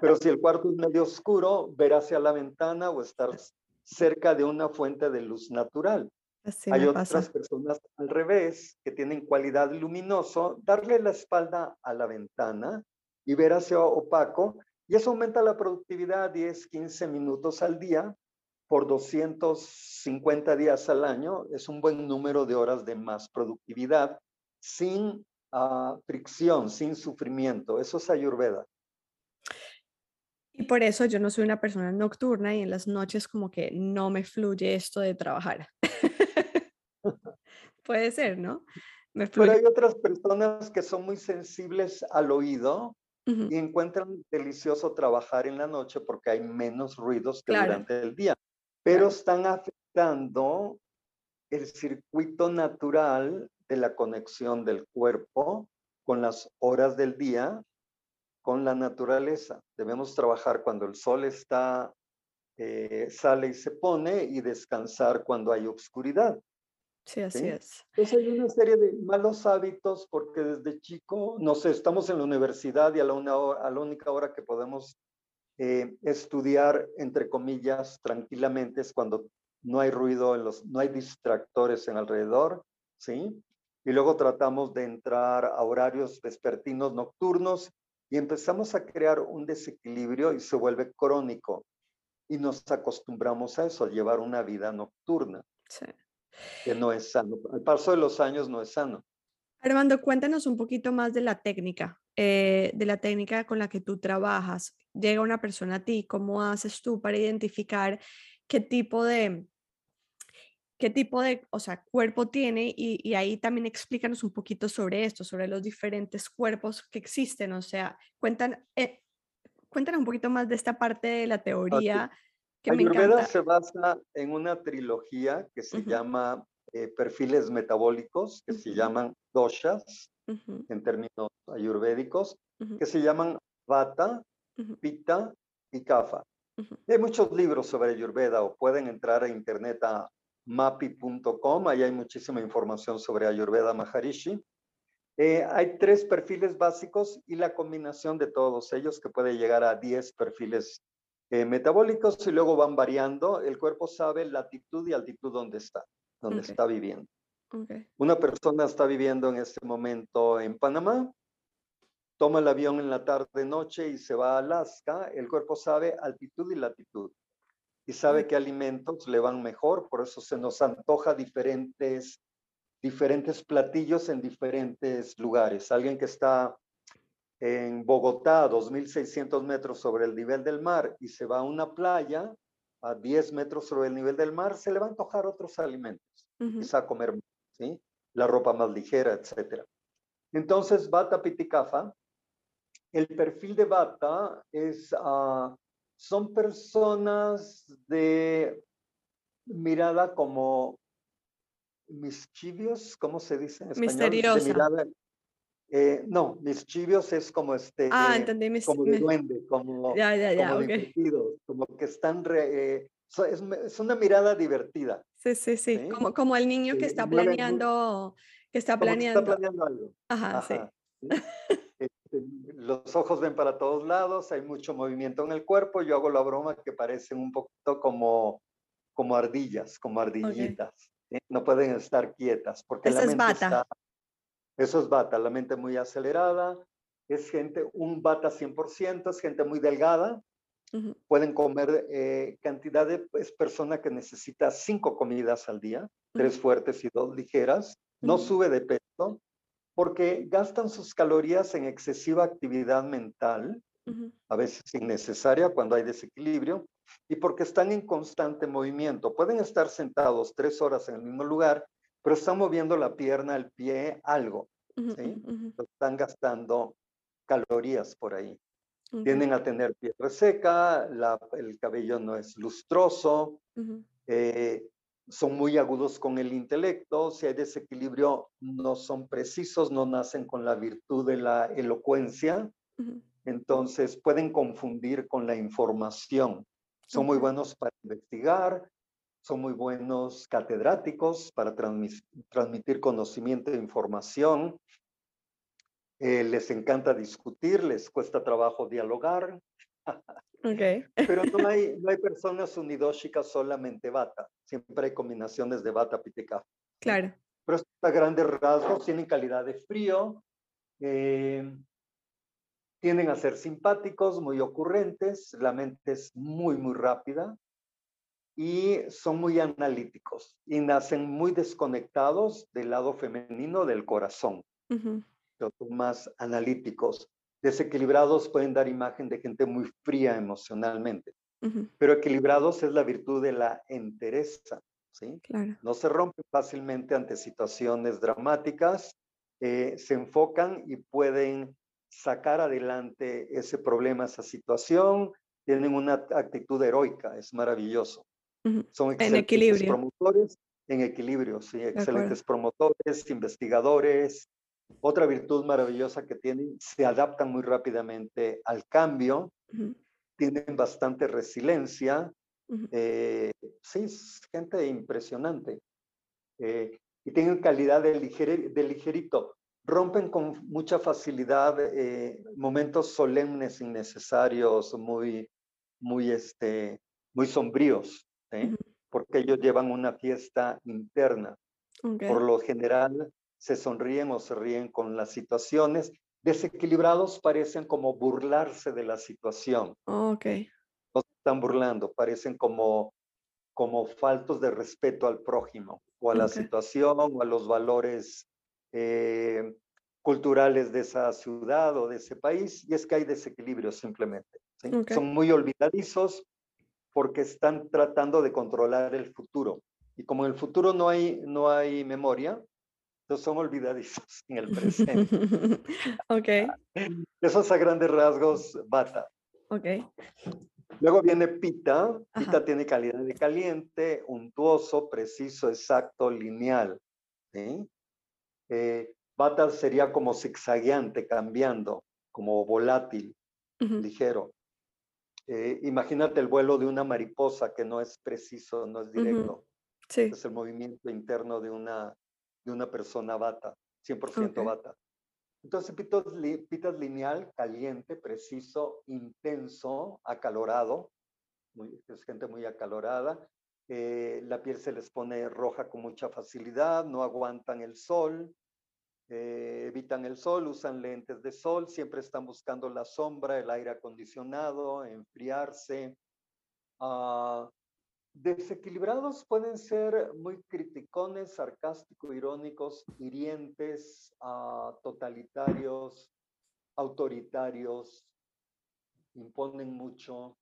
Speaker 2: Pero si el cuarto es medio oscuro, ver hacia la ventana o estar cerca de una fuente de luz natural. Hay otras personas al revés que tienen cualidad luminoso, darle la espalda a la ventana y ver hacia opaco, y eso aumenta la productividad 10, 15 minutos al día, por 250 días al año es un buen número de horas de más productividad sin uh, fricción, sin sufrimiento. Eso es ayurveda.
Speaker 1: Y por eso yo no soy una persona nocturna y en las noches como que no me fluye esto de trabajar. Puede ser, ¿no?
Speaker 2: Pero hay otras personas que son muy sensibles al oído y encuentran delicioso trabajar en la noche porque hay menos ruidos que durante el día pero están afectando el circuito natural de la conexión del cuerpo con las horas del día, con la naturaleza. Debemos trabajar cuando el sol está, eh, sale y se pone y descansar cuando hay oscuridad.
Speaker 1: Sí, así es.
Speaker 2: Entonces hay una serie de malos hábitos porque desde chico, no sé, estamos en la universidad y a la, una a la única hora que podemos eh, estudiar, entre comillas, tranquilamente es cuando no hay ruido, en los, no hay distractores en alrededor, ¿sí? Y luego tratamos de entrar a horarios vespertinos nocturnos y empezamos a crear un desequilibrio y se vuelve crónico. Y nos acostumbramos a eso, a llevar una vida nocturna, sí. que no es sano. Al paso de los años no es sano.
Speaker 1: Armando, cuéntanos un poquito más de la técnica, eh, de la técnica con la que tú trabajas llega una persona a ti, ¿cómo haces tú para identificar qué tipo de, qué tipo de, o sea, cuerpo tiene? Y, ahí también explícanos un poquito sobre esto, sobre los diferentes cuerpos que existen, o sea, cuentan, eh, cuéntanos un poquito más de esta parte de la teoría que me
Speaker 2: Ayurveda
Speaker 1: encanta.
Speaker 2: se basa en una trilogía que se llama eh, perfiles metabólicos, que se
Speaker 1: Ujú.
Speaker 2: llaman doshas
Speaker 1: Ujú,
Speaker 2: en términos ayurvédicos,
Speaker 1: ujú,
Speaker 2: que se llaman vata, pitta y kapha. Hay muchos libros sobre Ayurveda o pueden entrar a internet a mapi.com, ahí hay muchísima información sobre Ayurveda Maharishi. Eh, hay tres perfiles básicos y la combinación de todos ellos que puede llegar a 10 perfiles eh, metabólicos y luego van variando. El cuerpo sabe latitud y altitud donde está, donde está viviendo. Una persona está viviendo en este momento en Panamá, toma el avión en la tarde noche y se va a Alaska, el cuerpo sabe altitud y latitud y sabe qué alimentos le van mejor, por eso se nos antoja diferentes diferentes platillos en diferentes lugares. Alguien que está en Bogotá, 2.600 metros sobre el nivel del mar, y se va a una playa a 10 metros sobre el nivel del mar, se le va a antojar otros alimentos
Speaker 1: Ujú,
Speaker 2: quizá comer ¿sí? la ropa más ligera, etcétera. Entonces, Bata Pitikafa, el perfil de Bata es, ah, son personas de mirada como mischievous, ¿cómo se dice en español?
Speaker 1: Misteriosa.
Speaker 2: Mirada, eh, no, mischievous es como este,
Speaker 1: Ah,
Speaker 2: eh,
Speaker 1: entendí. mis-
Speaker 2: como de duende, como,
Speaker 1: Ya, ya, ya,
Speaker 2: como
Speaker 1: ok.
Speaker 2: divertidos, como que están, re- eh, so- es, es una mirada divertida.
Speaker 1: Sí, sí, sí.
Speaker 2: ¿sí?
Speaker 1: Como, como el niño que
Speaker 2: Sí,
Speaker 1: está
Speaker 2: mueve muy-
Speaker 1: planeando, que está
Speaker 2: que está
Speaker 1: planeando.
Speaker 2: planeando algo.
Speaker 1: Ajá.
Speaker 2: Ajá, ¿sí? Este, los ojos ven para todos lados, hay mucho movimiento en el cuerpo. Yo hago la broma que parecen un poquito como, como ardillas, como ardillitas. ¿sí? No pueden estar quietas porque
Speaker 1: Esa
Speaker 2: la
Speaker 1: es
Speaker 2: mente
Speaker 1: bata.
Speaker 2: está. Eso es bata, la mente muy acelerada. Es gente, un bata 100%, es gente muy delgada. Pueden comer eh, cantidad de es persona que necesita cinco comidas al día, tres fuertes y dos ligeras. No sube de peso porque gastan sus calorías en excesiva actividad mental, a veces innecesaria cuando hay desequilibrio, y porque están en constante movimiento. Pueden estar sentados tres horas en el mismo lugar, pero están moviendo la pierna, el pie, algo. ¿sí? Están gastando calorías por ahí.
Speaker 1: Ok,
Speaker 2: Tienden a tener piel reseca, la- el cabello no es lustroso, eh, son muy agudos con el intelecto, si hay desequilibrio no son precisos, no nacen con la virtud de la elocuencia, entonces pueden confundir con la información. Son muy buenos para investigar, son muy buenos catedráticos para transmitir conocimiento e información. Eh, les encanta discutir, les cuesta trabajo dialogar,
Speaker 1: Ok.
Speaker 2: pero no hay, no hay personas unidóxicas solamente bata, siempre hay combinaciones de bata piteka.
Speaker 1: Claro.
Speaker 2: Pero estos grandes rasgos tienen calidad de frío, eh, tienden a ser simpáticos, muy ocurrentes, la mente es muy, muy rápida y son muy analíticos y nacen muy desconectados del lado femenino del corazón,
Speaker 1: Ujú,
Speaker 2: pero más analíticos. Desequilibrados pueden dar imagen de gente muy fría emocionalmente, pero equilibrados es la virtud de la entereza, ¿sí?
Speaker 1: Claro.
Speaker 2: no se rompen fácilmente ante situaciones dramáticas, eh, se enfocan y pueden sacar adelante ese problema, esa situación, tienen una actitud heroica, es maravilloso. Son
Speaker 1: En
Speaker 2: excelentes
Speaker 1: equilibrio.
Speaker 2: promotores, en equilibrio, sí, excelentes promotores, investigadores. Otra virtud maravillosa que tienen, se adaptan muy rápidamente al cambio,
Speaker 1: Ujú,
Speaker 2: tienen bastante resiliencia,
Speaker 1: ujú.
Speaker 2: eh, sí, es gente impresionante. Eh, y tienen calidad de, ligere- de ligerito. Rompen con mucha facilidad eh, momentos solemnes, innecesarios, muy, muy, este, muy sombríos, ¿sí?
Speaker 1: Ujú.
Speaker 2: porque ellos llevan una fiesta interna.
Speaker 1: Ok.
Speaker 2: Por lo general, se sonríen o se ríen con las situaciones. Desequilibrados parecen como burlarse de la situación
Speaker 1: Ok.
Speaker 2: no se están burlando, parecen como, como faltos de respeto al prójimo o a la
Speaker 1: Ok.
Speaker 2: situación o a los valores eh, culturales de esa ciudad o de ese país, y es que hay desequilibrio simplemente. ¿sí?
Speaker 1: Ok.
Speaker 2: Son muy olvidadizos porque están tratando de controlar el futuro. Y como en el futuro no hay, no hay memoria, entonces son olvidadizos en el presente.
Speaker 1: ok,
Speaker 2: Esos a grandes rasgos, bata.
Speaker 1: ok.
Speaker 2: Luego viene pita. Pita tiene calidad de caliente, untuoso, preciso, exacto, lineal. ¿sí? Eh, bata sería como zigzagueante, cambiando, como volátil, ligero. Eh, imagínate el vuelo de una mariposa que no es preciso, no es directo. sí. Es el movimiento interno de una, de una persona bata, 100% bata. Entonces, pitas, lineal, caliente, preciso, intenso, acalorado, es gente muy acalorada. Eh, la piel se les pone roja con mucha facilidad, no aguantan el sol, eh, evitan el sol, usan lentes de sol, siempre están buscando la sombra, el aire acondicionado, enfriarse. Uh, Desequilibrados pueden ser muy criticones, sarcásticos, irónicos, hirientes, uh, totalitarios, autoritarios, imponen mucho,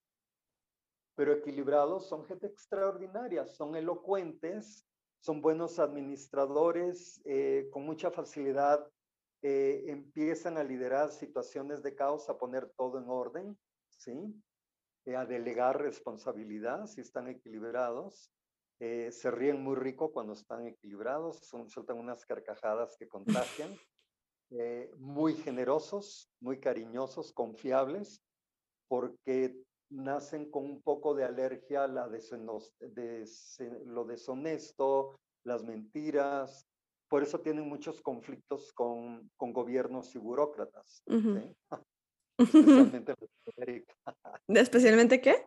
Speaker 2: pero equilibrados son gente extraordinaria, son elocuentes, son buenos administradores, eh, con mucha facilidad eh, empiezan a liderar situaciones de caos, a poner todo en orden, ¿sí? Eh, a delegar responsabilidad si están equilibrados. Eh, se ríen muy rico cuando están equilibrados, son, sueltan unas carcajadas que contagian. Eh, muy generosos, muy cariñosos, confiables, porque nacen con un poco de alergia a la lo deshonesto, las mentiras. Por eso tienen muchos conflictos con, con gobiernos y burócratas.
Speaker 1: Especialmente en Latinoamérica. ¿Especialmente qué?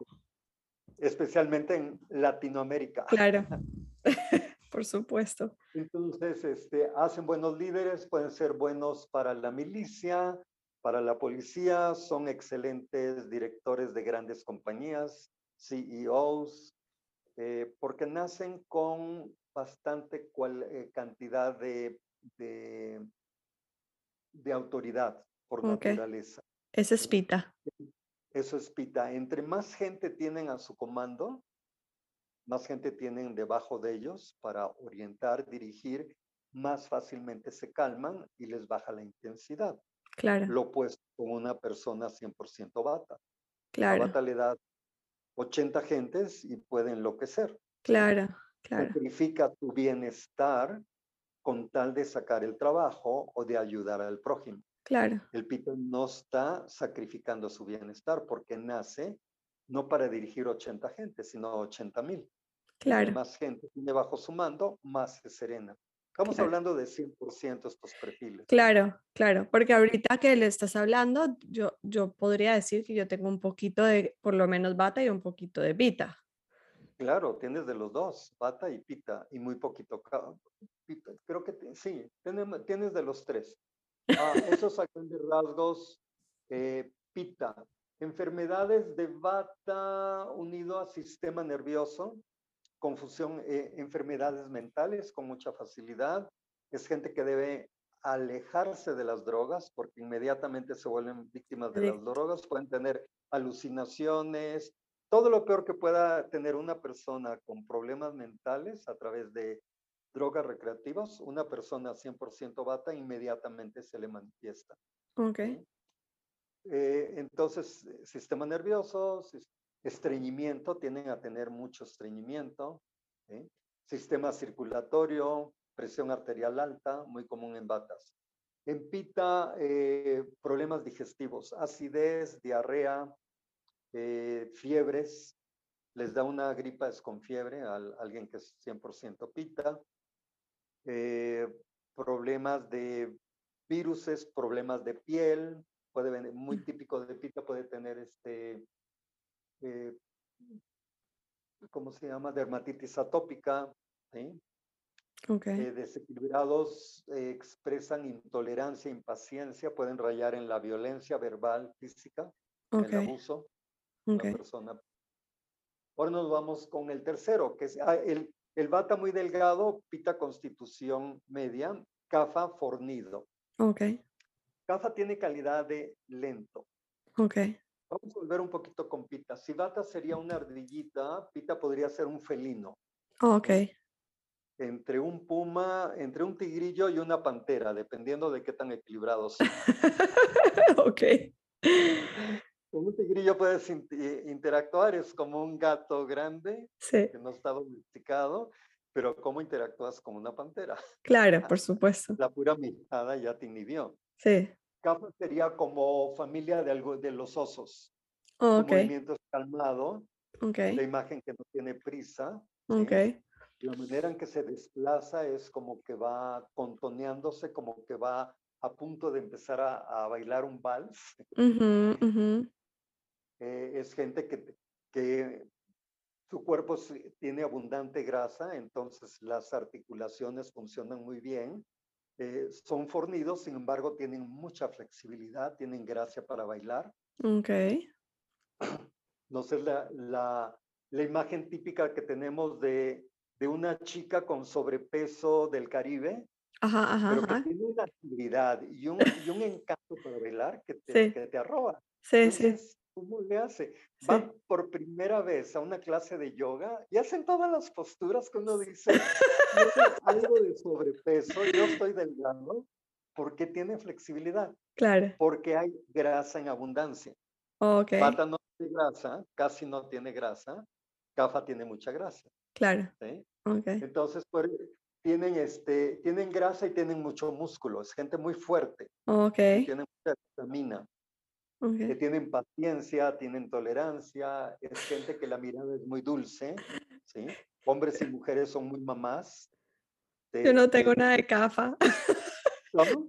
Speaker 2: Especialmente en Latinoamérica.
Speaker 1: Claro, por supuesto.
Speaker 2: Entonces, este, hacen buenos líderes, pueden ser buenos para la milicia, para la policía, son excelentes directores de grandes compañías, CEOs, eh, porque nacen con bastante eh, cantidad de, de, autoridad por naturaleza.
Speaker 1: Esa es pita.
Speaker 2: Eso es pita. Entre más gente tienen a su comando, más gente tienen debajo de ellos para orientar, dirigir, más fácilmente se calman y les baja la intensidad.
Speaker 1: Claro.
Speaker 2: Lo opuesto con una persona 100% bata.
Speaker 1: Claro.
Speaker 2: La bata le da 80 gentes y puede enloquecer.
Speaker 1: Claro, claro.
Speaker 2: Sacrifica tu bienestar con tal de sacar el trabajo o de ayudar al prójimo.
Speaker 1: Claro.
Speaker 2: El pito no está sacrificando su bienestar porque nace no para dirigir 80 gente, sino 80 mil.
Speaker 1: Claro.
Speaker 2: Más gente tiene bajo su mando, más se serena. Estamos hablando de 100% estos perfiles.
Speaker 1: Claro, claro, porque ahorita que le estás hablando, yo, yo podría decir que yo tengo un poquito de, por lo menos, bata y un poquito de pita.
Speaker 2: Claro, tienes de los dos, bata y pita, y muy poquito. Pita. Creo que sí, tienes, tienes de los tres. Ah, esos grandes rasgos, eh, pita. Enfermedades de bata unido a sistema nervioso, confusión, eh, enfermedades mentales con mucha facilidad. Es gente que debe alejarse de las drogas porque inmediatamente se vuelven víctimas de las drogas, pueden tener alucinaciones, todo lo peor que pueda tener una persona con problemas mentales a través de drogas recreativas, una persona 100% bata inmediatamente se le manifiesta.
Speaker 1: Ok.
Speaker 2: Eh, entonces, sistema nervioso, estreñimiento, tienden a tener mucho estreñimiento. Sistema circulatorio, presión arterial alta, muy común en batas. En pita, eh, problemas digestivos, acidez, diarrea, eh, fiebres, les da una gripa es con fiebre a alguien que es 100% pita, eh, problemas de viruses, problemas de piel, puede venir, muy mm. típico de pita, puede tener este, eh, ¿cómo se llama? Dermatitis atópica, ¿sí?
Speaker 1: Okay.
Speaker 2: Eh, desequilibrados expresan intolerancia, impaciencia, pueden rayar en la violencia verbal, física, en el abuso de la persona. Ahora nos vamos con el tercero, que es ah, el, el bata muy delgado, pita constitución media, cafa fornido.
Speaker 1: Ok.
Speaker 2: Cafa tiene calidad de lento.
Speaker 1: Ok.
Speaker 2: Vamos a volver un poquito con pita. Si bata sería una ardillita, pita podría ser un felino.
Speaker 1: ok.
Speaker 2: Entre un puma, entre un tigrillo y una pantera, dependiendo de qué tan equilibrados.
Speaker 1: ok.
Speaker 2: Un tigrillo puedes interactuar, es como un gato grande
Speaker 1: sí.
Speaker 2: que no está domesticado, pero ¿cómo interactúas con una pantera?
Speaker 1: Claro, por supuesto.
Speaker 2: La pura mirada ya te inhibió.
Speaker 1: Sí.
Speaker 2: Cafa sería como familia de, algo, de los osos.
Speaker 1: Oh,
Speaker 2: Un movimiento calmado,
Speaker 1: Okay.
Speaker 2: la imagen que no tiene prisa.
Speaker 1: Okay.
Speaker 2: La manera en que se desplaza es como que va contoneándose, como que va a punto de empezar a, bailar un vals. Eh, es gente que, que su cuerpo tiene abundante grasa, entonces las articulaciones funcionan muy bien. Eh, son fornidos, sin embargo, tienen mucha flexibilidad, tienen gracia para bailar.
Speaker 1: Ok.
Speaker 2: No sé, la, la, la imagen típica que tenemos de, de, una chica con sobrepeso del Caribe,
Speaker 1: ajá, ajá,
Speaker 2: pero que tiene una actividad y un, y un encanto para bailar que te, que te arroba.
Speaker 1: Sí, sí.
Speaker 2: ¿Cómo le hace? Va por primera vez a una clase de yoga y hacen todas las posturas que uno dice, algo de sobrepeso, yo estoy delgado, porque tiene flexibilidad.
Speaker 1: Claro.
Speaker 2: Porque hay grasa en abundancia.
Speaker 1: Ok.
Speaker 2: Pata no tiene grasa, casi no tiene grasa, Cafa tiene mucha grasa.
Speaker 1: Claro.
Speaker 2: ¿sí?
Speaker 1: Okay.
Speaker 2: Entonces, pues, tienen, este, tienen grasa y tienen mucho músculo, es gente muy fuerte.
Speaker 1: Ok.
Speaker 2: Tienen mucha vitamina
Speaker 1: okay.
Speaker 2: que tienen paciencia, tienen tolerancia, es gente que la mirada es muy dulce, ¿sí? Hombres y mujeres son muy mamás.
Speaker 1: Yo no tengo nada de cafa.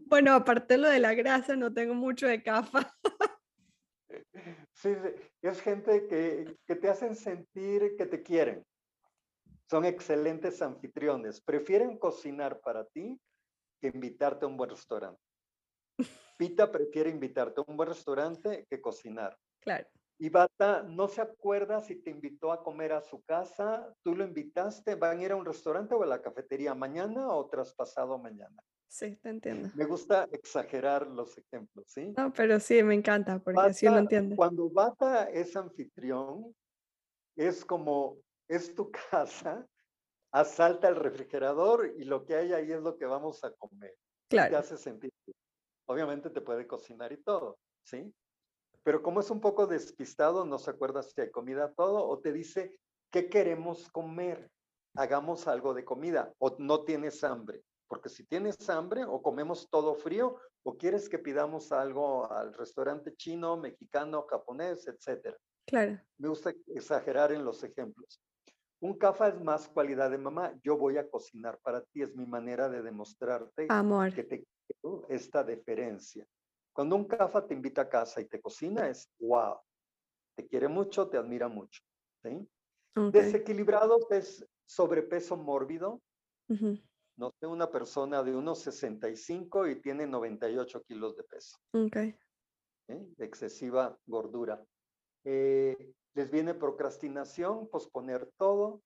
Speaker 1: Bueno, aparte de lo de la grasa, no tengo mucho de cafa.
Speaker 2: Sí, es gente que, que te hacen sentir que te quieren. Son excelentes anfitriones. Prefieren cocinar para ti que invitarte a un buen restaurante. Pita prefiere invitarte a un buen restaurante que cocinar.
Speaker 1: Claro.
Speaker 2: Y Bata no se acuerda si te invitó a comer a su casa, tú lo invitaste, van a ir a un restaurante o a la cafetería mañana o traspasado mañana.
Speaker 1: Sí, te entiendo.
Speaker 2: Me gusta exagerar los ejemplos, ¿sí?
Speaker 1: No, pero sí, me encanta, porque así lo entiende.
Speaker 2: Cuando Bata es anfitrión, es como, es tu casa, asalta el refrigerador y lo que hay ahí es lo que vamos a comer.
Speaker 1: Claro.
Speaker 2: Te hace sentir. Obviamente te puede cocinar y todo, ¿sí? Pero como es un poco despistado, no se acuerda si hay comida todo, o te dice, ¿qué queremos comer? Hagamos algo de comida, o no tienes hambre. Porque si tienes hambre, o comemos todo frío, o quieres que pidamos algo al restaurante chino, mexicano, japonés, etcétera.
Speaker 1: Claro.
Speaker 2: Me gusta exagerar en los ejemplos. Un cafa es más cualidad de mamá. Yo voy a cocinar para ti, es mi manera de demostrarte
Speaker 1: Amor.
Speaker 2: que te quiero, esta deferencia. Cuando un CAFA te invita a casa y te cocina, es wow, te quiere mucho, te admira mucho. ¿sí?
Speaker 1: Okay.
Speaker 2: Desequilibrado es sobrepeso mórbido. No sé, una persona de unos 65 y tiene 98 kilos de peso.
Speaker 1: Okay.
Speaker 2: ¿sí? Excesiva gordura. Eh, les viene procrastinación, posponer todo.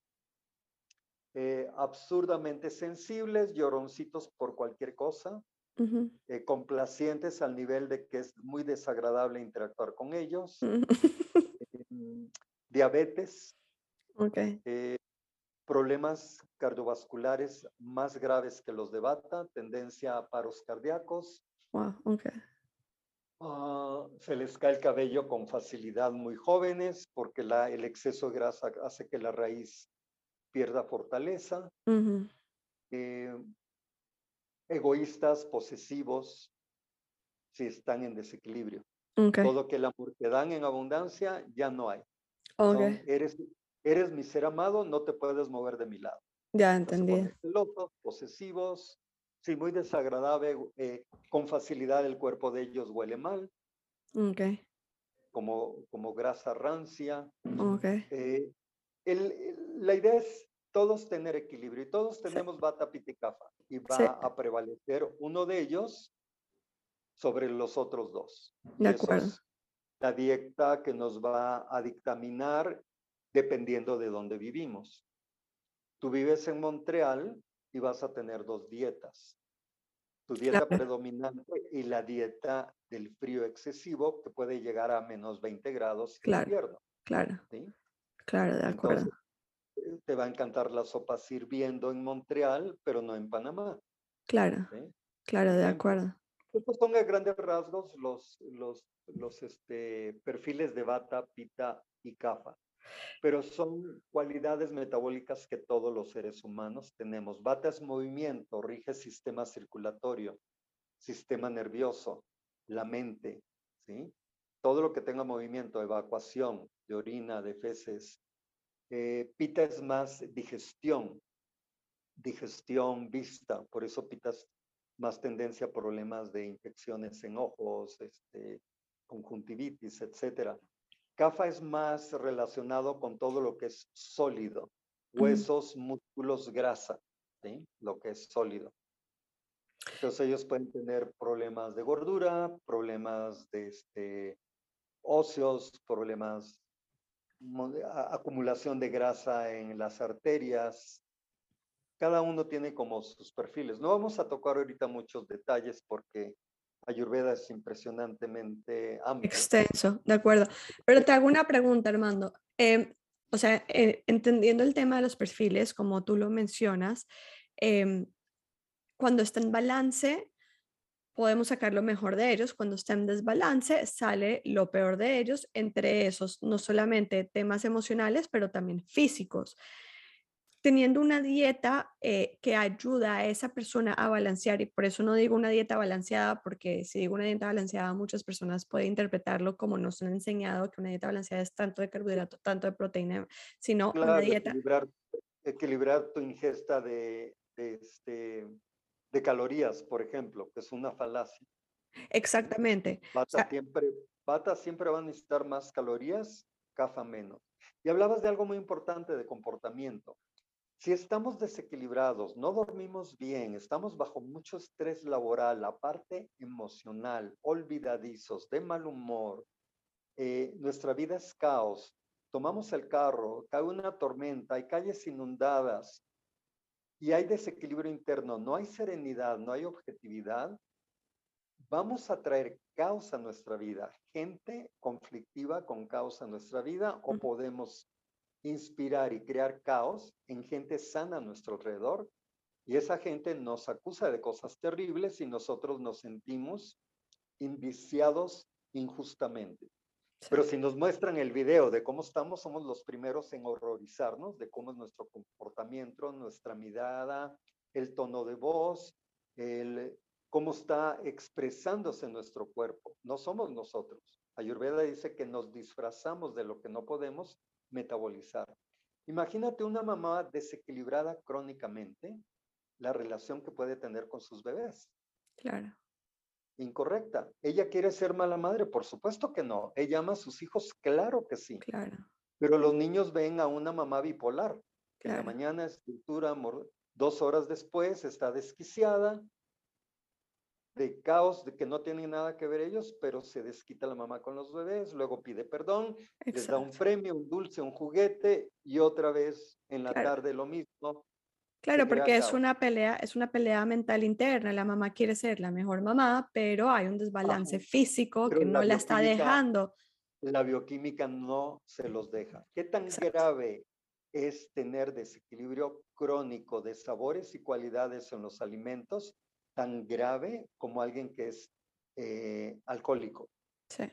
Speaker 2: Eh, absurdamente sensibles, lloroncitos por cualquier cosa.
Speaker 1: Uh -huh.
Speaker 2: eh, complacientes al nivel de que es muy desagradable interactuar con ellos,
Speaker 1: Uh
Speaker 2: eh, diabetes,
Speaker 1: okay.
Speaker 2: eh, problemas cardiovasculares más graves que los de Bata, tendencia a paros cardíacos.
Speaker 1: Wow, okay.
Speaker 2: Uh, se les cae el cabello con facilidad muy jóvenes porque la, el exceso de grasa hace que la raíz pierda fortaleza.
Speaker 1: Uh -huh.
Speaker 2: eh, egoístas, posesivos, si están en desequilibrio.
Speaker 1: Okay.
Speaker 2: Todo que el amor te dan en abundancia, ya no hay.
Speaker 1: Okay.
Speaker 2: Son, eres, eres mi ser amado, no te puedes mover de mi lado.
Speaker 1: Ya entendí.
Speaker 2: Celosos, posesivos, sí, muy desagradable, eh, con facilidad el cuerpo de ellos huele mal.
Speaker 1: Okay.
Speaker 2: Como, como grasa rancia.
Speaker 1: Okay.
Speaker 2: Eh, el, el, la idea es todos tener equilibrio y todos tenemos sí. bata piticafa y va
Speaker 1: sí.
Speaker 2: a prevalecer uno de ellos sobre los otros dos.
Speaker 1: De acuerdo.
Speaker 2: Es la dieta que nos va a dictaminar dependiendo de dónde vivimos. Tú vives en Montreal y vas a tener dos dietas. Tu dieta predominante y la dieta del frío excesivo que puede llegar a menos 20 grados
Speaker 1: claro.
Speaker 2: en invierno.
Speaker 1: Claro.
Speaker 2: ¿sí?
Speaker 1: Claro, de acuerdo.
Speaker 2: Entonces, te va a encantar la sopa sirviendo en Montreal, pero no en Panamá.
Speaker 1: Claro,
Speaker 2: ¿sí?
Speaker 1: claro, de acuerdo.
Speaker 2: Estos son a grandes rasgos los, los, los este, perfiles de bata, pita y cafa, pero son cualidades metabólicas que todos los seres humanos tenemos. Bata es movimiento, rige sistema circulatorio, sistema nervioso, la mente, ¿sí? Todo lo que tenga movimiento, evacuación de orina, de feces. Eh, pita es más digestión, digestión, vista, por eso pita es más tendencia a problemas de infecciones en ojos, este, conjuntivitis, etcétera. CAFA es más relacionado con todo lo que es sólido, huesos, músculos, grasa, ¿sí? lo que es sólido. Entonces ellos pueden tener problemas de gordura, problemas de este, óseos, problemas, acumulación de grasa en las arterias. Cada uno tiene como sus perfiles. No vamos a tocar ahorita muchos detalles porque Ayurveda es impresionantemente amplio.
Speaker 1: Extenso, de acuerdo. Pero te hago una pregunta, Armando. Em, o sea, eh, entendiendo el tema de los perfiles, como tú lo mencionas, em, cuando está en balance, podemos sacar lo mejor de ellos. Cuando está en desbalance, sale lo peor de ellos, entre esos no solamente temas emocionales, pero también físicos. Teniendo una dieta eh, que ayuda a esa persona a balancear, y por eso no digo una dieta balanceada, porque si digo una dieta balanceada, muchas personas pueden interpretarlo como nos han enseñado que una dieta balanceada es tanto de carbohidrato, tanto de proteína, sino una dieta.
Speaker 2: Equilibrar, equilibrar tu ingesta de, de este, de calorías, por ejemplo, que es una falacia.
Speaker 1: Exactamente.
Speaker 2: Bata, siempre, bata siempre va a necesitar más calorías, cafa menos. Y hablabas de algo muy importante de comportamiento. Si estamos desequilibrados, no dormimos bien, estamos bajo mucho estrés laboral, la parte emocional, olvidadizos, de mal humor, eh, nuestra vida es caos, tomamos el carro, cae una tormenta, hay calles inundadas, y hay desequilibrio interno, no hay serenidad, no hay objetividad, vamos a traer caos a nuestra vida, gente conflictiva con caos a nuestra vida, o podemos inspirar y crear caos en gente sana a nuestro alrededor, y esa gente nos acusa de cosas terribles y nosotros nos sentimos inviciados injustamente. Pero si nos muestran el video de cómo estamos, somos los primeros en horrorizarnos de cómo es nuestro comportamiento, nuestra mirada, el tono de voz, el, cómo está expresándose nuestro cuerpo. No somos nosotros. Ayurveda dice que nos disfrazamos de lo que no podemos metabolizar. Imagínate una mamá desequilibrada crónicamente, la relación que puede tener con sus bebés.
Speaker 1: Claro
Speaker 2: incorrecta. ¿Ella quiere ser mala madre? Por supuesto que no. ¿Ella ama a sus hijos? Claro que sí.
Speaker 1: Claro.
Speaker 2: Pero los niños ven a una mamá bipolar, que en la mañana es cultura, dos horas después está desquiciada, de caos, de que no tienen nada que ver ellos, pero se desquita la mamá con los bebés, luego pide perdón, les da un premio, un dulce, un juguete, y otra vez en la tarde lo mismo,
Speaker 1: Claro, porque es una pelea, es una pelea mental interna. La mamá quiere ser la mejor mamá, pero hay un desbalance físico que no la está dejando.
Speaker 2: La bioquímica no se los deja. ¿Qué tan grave es tener desequilibrio crónico de sabores y cualidades en los alimentos? Tan grave como alguien que es eh, alcohólico.
Speaker 1: Sí.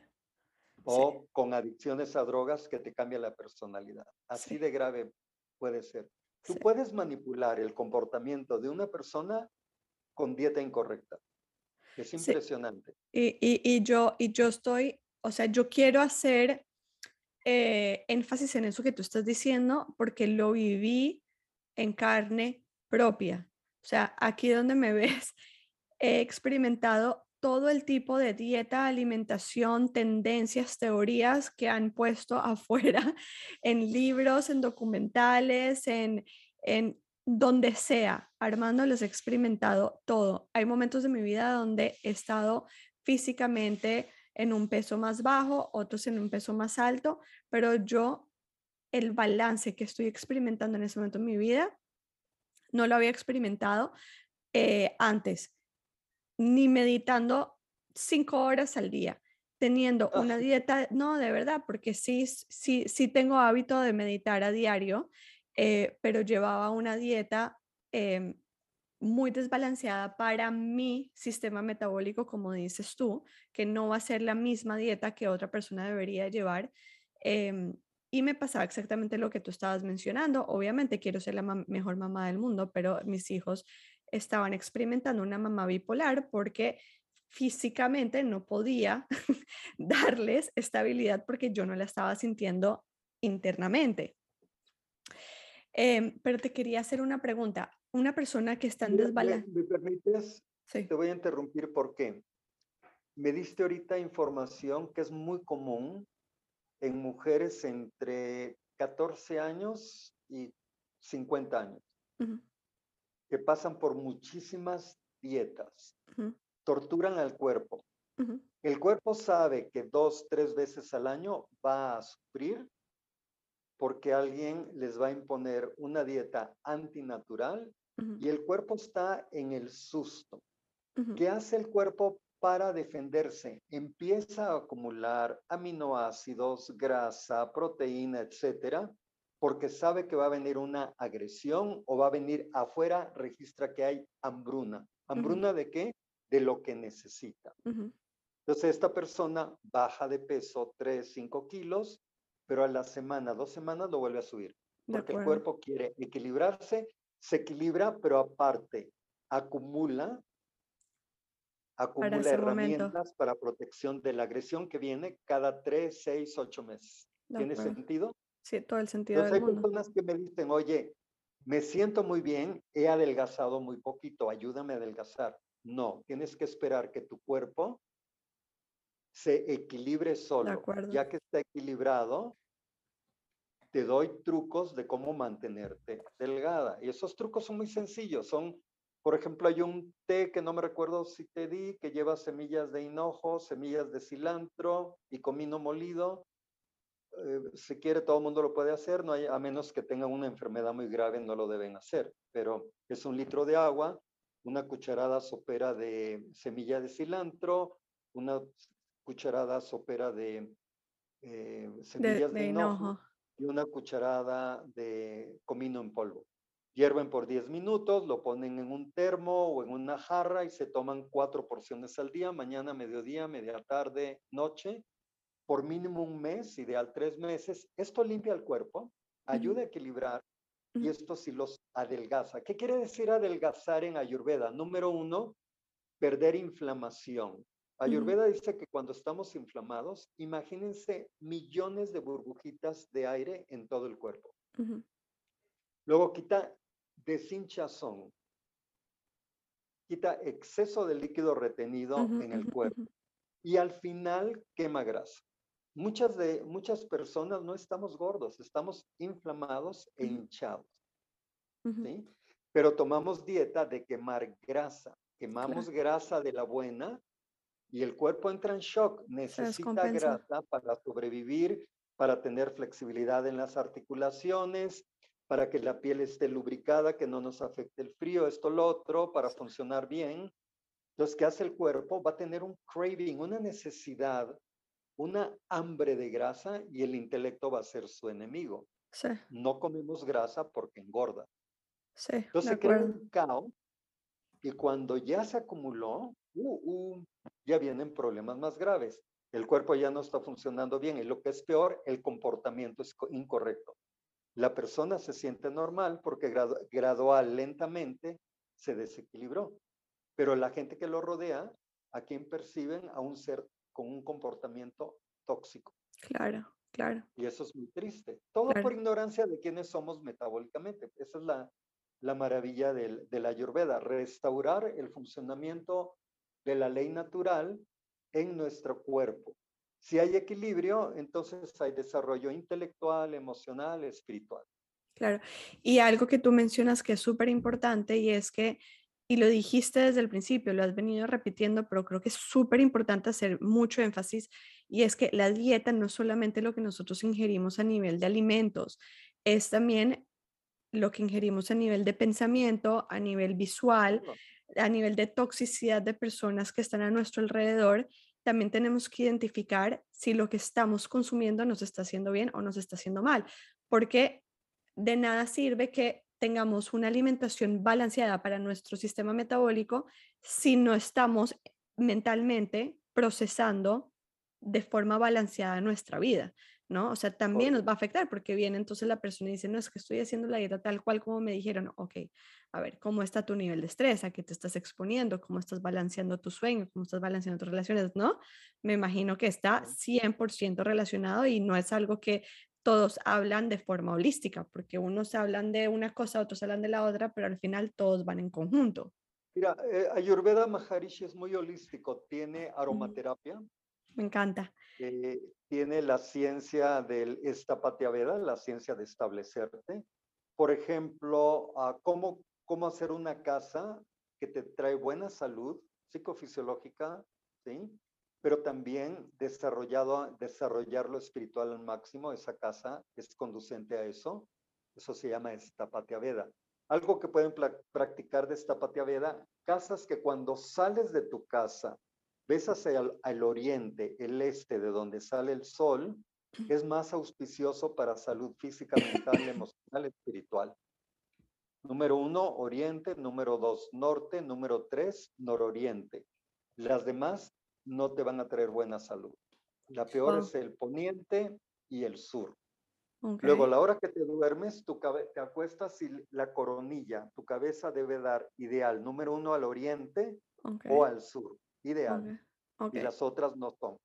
Speaker 2: O con adicciones a drogas que te cambia la personalidad. Así de grave puede ser. Tú puedes manipular el comportamiento de una persona con dieta incorrecta. Es impresionante.
Speaker 1: Y, y, yo, y yo estoy, o sea, yo quiero hacer eh, énfasis en eso que tú estás diciendo porque lo viví en carne propia. O sea, aquí donde me ves, he experimentado todo el tipo de dieta, alimentación, tendencias, teorías que han puesto afuera en libros, en documentales, en, en donde sea. Armando los he experimentado todo. Hay momentos de mi vida donde he estado físicamente en un peso más bajo, otros en un peso más alto, pero yo el balance que estoy experimentando en ese momento en mi vida no lo había experimentado eh, antes ni meditando cinco horas al día, teniendo una dieta, no, de verdad, porque sí, sí, sí tengo hábito de meditar a diario, eh, pero llevaba una dieta em, muy desbalanceada para mi sistema metabólico, como dices tú, que no va a ser la misma dieta que otra persona debería llevar. Em, y me pasaba exactamente lo que tú estabas mencionando. Obviamente quiero ser la mejor mamá del mundo, pero mis hijos estaban experimentando una mamá bipolar porque físicamente no podía darles estabilidad porque yo no la estaba sintiendo internamente. Em, pero te quería hacer una pregunta. Una persona que está en desbalance.
Speaker 2: ¿Me, permites? Sí. Te voy a interrumpir porque me diste ahorita información que es muy común en mujeres entre 14 años y 50 años, que pasan por muchísimas dietas, torturan al cuerpo. El cuerpo sabe que dos, tres veces al año va a sufrir porque alguien les va a imponer una dieta antinatural y el cuerpo está en el susto. ¿Qué hace el cuerpo para defenderse? Empieza a acumular aminoácidos, grasa, proteína, etcétera, porque sabe que va a venir una agresión o va a venir afuera, registra que hay hambruna. ¿Hambruna de qué? De lo que necesita. Entonces, esta persona baja de peso 3, 5 kilos, pero a la semana, dos semanas lo vuelve a subir, porque el cuerpo quiere equilibrarse, se equilibra, pero aparte acumula, acumula herramientas para protección de la agresión que viene cada 3, 6, 8 meses. ¿Tiene sentido?
Speaker 1: Sí, todo el sentido
Speaker 2: Entonces, hay personas que me dicen, oye, me siento muy bien, he adelgazado muy poquito, ayúdame a adelgazar. No, tienes que esperar que tu cuerpo se equilibre solo. Ya que está equilibrado, te doy trucos de cómo mantenerte delgada. Y esos trucos son muy sencillos. Son, por ejemplo, hay un té que no me recuerdo si te di, que lleva semillas de hinojo, semillas de cilantro y comino molido. Eh, si quiere, todo el mundo lo puede hacer, no hay, a menos que tengan una enfermedad muy grave, no lo deben hacer. Pero es un litro de agua, una cucharada sopera de semilla de cilantro, una cucharada sopera de eh, semillas de, hinojo, y una cucharada de comino en polvo. Hierven por 10 minutos, lo ponen en un termo o en una jarra y se toman cuatro porciones al día, mañana, mediodía, media tarde, noche, por mínimo un mes, ideal tres meses. Esto limpia el cuerpo, ayuda a equilibrar y esto sí los adelgaza. ¿Qué quiere decir adelgazar en Ayurveda? Número uno, perder inflamación. Ayurveda dice que cuando estamos inflamados, imagínense millones de burbujitas de aire en todo el cuerpo. Luego quita deshinchazón, quita exceso de líquido retenido en el cuerpo y al final quema grasa. Muchas, de, muchas personas no estamos gordos, estamos inflamados e hinchados. Pero tomamos dieta de quemar grasa. Quemamos grasa de la buena y el cuerpo entra en shock, necesita grasa para sobrevivir, para tener flexibilidad en las articulaciones, para que la piel esté lubricada, que no nos afecte el frío, esto, lo otro, para funcionar bien. Entonces, ¿qué hace el cuerpo? Va a tener un craving, una necesidad, una hambre de grasa y el intelecto va a ser su enemigo. Sí. No comemos grasa porque engorda.
Speaker 1: Sí,
Speaker 2: Entonces, crea un caos y cuando ya se acumuló, uh, uh, ya vienen problemas más graves. El cuerpo ya no está funcionando bien y lo que es peor, el comportamiento es incorrecto. La persona se siente normal porque gradual, lentamente se desequilibró, pero la gente que lo rodea, a quien perciben a un ser con un comportamiento tóxico.
Speaker 1: Claro, claro.
Speaker 2: Y eso es muy triste. Todo por ignorancia de quiénes somos metabólicamente. Esa es la, la maravilla del, de la ayurveda, restaurar el funcionamiento de la ley natural en nuestro cuerpo. Si hay equilibrio, entonces hay desarrollo intelectual, emocional, espiritual.
Speaker 1: Claro. Y algo que tú mencionas que es súper importante y es que, y lo dijiste desde el principio, lo has venido repitiendo, pero creo que es súper importante hacer mucho énfasis, y es que la dieta no es solamente lo que nosotros ingerimos a nivel de alimentos, es también lo que ingerimos a nivel de pensamiento, a nivel visual, a nivel de toxicidad de personas que están a nuestro alrededor, también tenemos que identificar si lo que estamos consumiendo nos está haciendo bien o nos está haciendo mal, porque de nada sirve que tengamos una alimentación balanceada para nuestro sistema metabólico si no estamos mentalmente procesando de forma balanceada nuestra vida, ¿no? O sea, también nos va a afectar porque viene entonces la persona y dice, no, es que estoy haciendo la dieta tal cual como me dijeron, ok, a ver, ¿cómo está tu nivel de estrés? ¿A qué te estás exponiendo? ¿Cómo estás balanceando tu sueño? ¿Cómo estás balanceando tus relaciones? ¿No? Me imagino que está 100% relacionado y no es algo que todos hablan de forma holística, porque unos hablan de una cosa, otros hablan de la otra, pero al final todos van en conjunto.
Speaker 2: Mira, eh, Ayurveda Maharishi es muy holístico, tiene aromaterapia.
Speaker 1: Me encanta.
Speaker 2: Eh, tiene la ciencia del Veda, la ciencia de establecerte. Por ejemplo, cómo, cómo hacer una casa que te trae buena salud psicofisiológica, ¿sí? Pero también desarrollado, desarrollar lo espiritual al máximo, esa casa es conducente a eso. Eso se llama Estapatia Veda. Algo que pueden practicar de Estapatia Veda, casas que cuando sales de tu casa, ves hacia el, oriente, el este, de donde sale el sol, es más auspicioso para salud física, mental, emocional, espiritual. Número uno, oriente. Número dos, norte. Número tres, nororiente. Las demás no te van a traer buena salud. La peor es el poniente y el sur. Luego, a la hora que te duermes, tu te acuestas y la coronilla, tu cabeza debe dar ideal, número uno al oriente o al sur, ideal. Y las otras no son.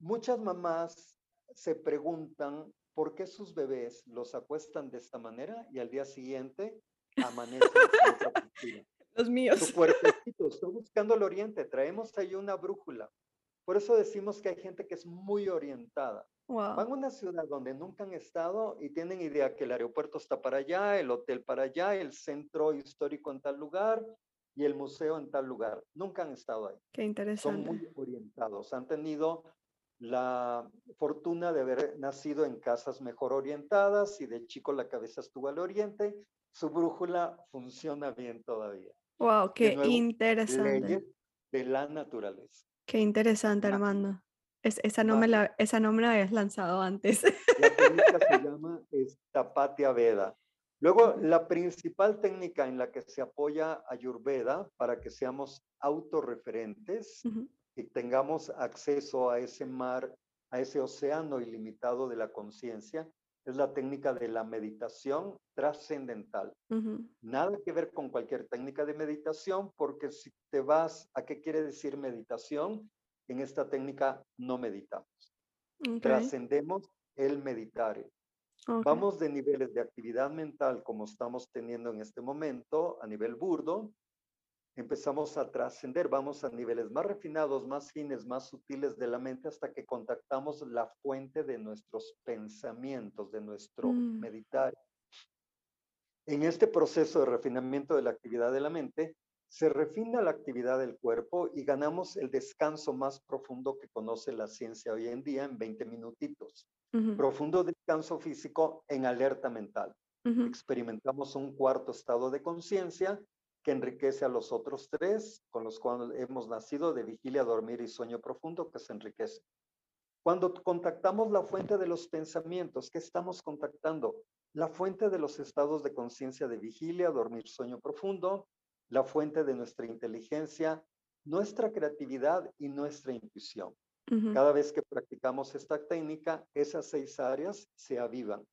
Speaker 2: Muchas mamás se preguntan por qué sus bebés los acuestan de esta manera y al día siguiente amanecen
Speaker 1: Los míos.
Speaker 2: Su cuerpecito, estoy buscando el oriente, traemos ahí una brújula. Por eso decimos que hay gente que es muy orientada. Van a una ciudad donde nunca han estado y tienen idea que el aeropuerto está para allá, el hotel para allá, el centro histórico en tal lugar y el museo en tal lugar. Nunca han estado ahí.
Speaker 1: Qué interesante.
Speaker 2: Son muy orientados. Han tenido la fortuna de haber nacido en casas mejor orientadas y de chico la cabeza estuvo al oriente. Su brújula funciona bien todavía.
Speaker 1: Wow, qué interesante.
Speaker 2: de la naturaleza.
Speaker 1: Qué interesante, Armando. esa, no me la, esa no me la habías lanzado antes.
Speaker 2: La técnica se llama Tapatia Veda. Luego, la principal técnica en la que se apoya Ayurveda para que seamos autorreferentes y tengamos acceso a ese mar, a ese océano ilimitado de la conciencia, es la técnica de la meditación trascendental. Nada que ver con cualquier técnica de meditación, porque si te vas a qué quiere decir meditación, en esta técnica no meditamos. Trascendemos el meditar. Vamos de niveles de actividad mental como estamos teniendo en este momento a nivel burdo empezamos a trascender, vamos a niveles más refinados, más fines, más sutiles de la mente hasta que contactamos la fuente de nuestros pensamientos, de nuestro mm. meditar. En este proceso de refinamiento de la actividad de la mente, se refina la actividad del cuerpo y ganamos el descanso más profundo que conoce la ciencia hoy en día en 20 minutitos. Profundo descanso físico en alerta mental. Experimentamos un cuarto estado de conciencia que enriquece a los otros tres, con los cuales hemos nacido de vigilia, dormir y sueño profundo, que se enriquece. Cuando contactamos la fuente de los pensamientos, ¿qué estamos contactando? La fuente de los estados de conciencia de vigilia, dormir, sueño profundo, la fuente de nuestra inteligencia, nuestra creatividad y nuestra intuición. Cada vez que practicamos esta técnica, esas seis áreas se avivan.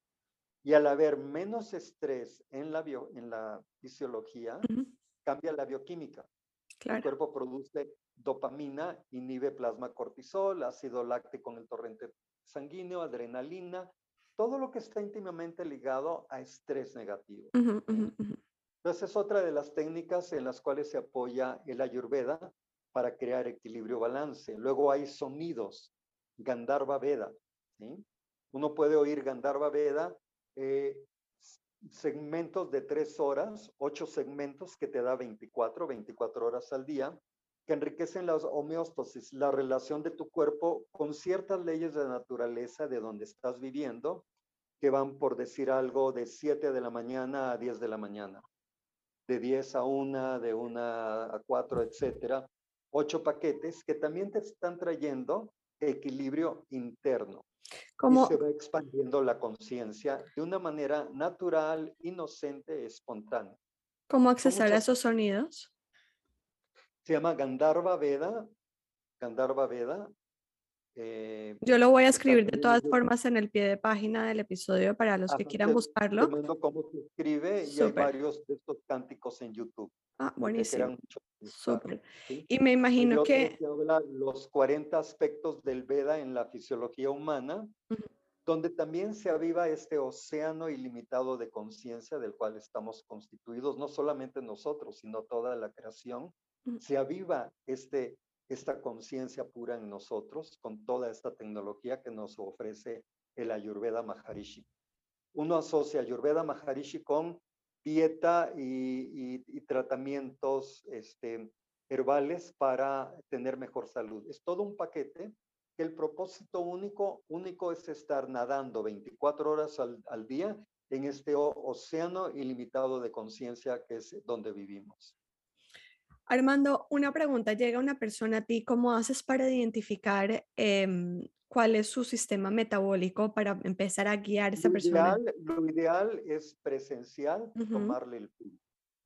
Speaker 2: Y al haber menos estrés en la, bio, en la fisiología, cambia la bioquímica. El cuerpo produce dopamina, inhibe plasma cortisol, ácido láctico en el torrente sanguíneo, adrenalina, todo lo que está íntimamente ligado a estrés negativo. Entonces es otra de las técnicas en las cuales se apoya el ayurveda para crear equilibrio balance. Luego hay sonidos, Gandharva Veda. Uno puede oír Gandharva Veda eh, segmentos de tres horas, ocho segmentos que te da 24, 24 horas al día, que enriquecen la homeostasis, la relación de tu cuerpo con ciertas leyes de naturaleza de donde estás viviendo, que van por decir algo de 7 de la mañana a 10 de la mañana, de 10 a 1, de 1 a 4, etcétera. Ocho paquetes que también te están trayendo equilibrio interno.
Speaker 1: ¿Cómo,
Speaker 2: y se va expandiendo la conciencia de una manera natural, inocente, espontánea.
Speaker 1: ¿Cómo accesar a esos sonidos?
Speaker 2: Se llama Gandharva Veda. Gandharva Veda. Eh,
Speaker 1: Yo lo voy a escribir de todas formas en el pie de página del episodio para los que quieran buscarlo.
Speaker 2: Cómo se escribe y hay varios de estos cánticos en YouTube.
Speaker 1: Ah, buenísimo. Súper.
Speaker 2: ¿sí?
Speaker 1: Y me imagino
Speaker 2: otro
Speaker 1: que...
Speaker 2: habla los 40 aspectos del Veda en la fisiología humana,
Speaker 1: Ujú.
Speaker 2: donde también se aviva este océano ilimitado de conciencia del cual estamos constituidos, no solamente nosotros, sino toda la creación.
Speaker 1: Ujú.
Speaker 2: Se aviva este, esta conciencia pura en nosotros con toda esta tecnología que nos ofrece el Ayurveda Maharishi. Uno asocia Ayurveda Maharishi con dieta y, tratamientos este, herbales para tener mejor salud. Es todo un paquete que el propósito único, único es estar nadando 24 horas al, día en este océano ilimitado de conciencia que es donde vivimos.
Speaker 1: Armando, una pregunta, llega una persona a ti, ¿cómo haces para identificar em, cuál es su sistema metabólico para empezar a guiar a esa
Speaker 2: Lo
Speaker 1: persona?
Speaker 2: ideal, lo ideal es presencial,
Speaker 1: Ujú.
Speaker 2: tomarle el pulso.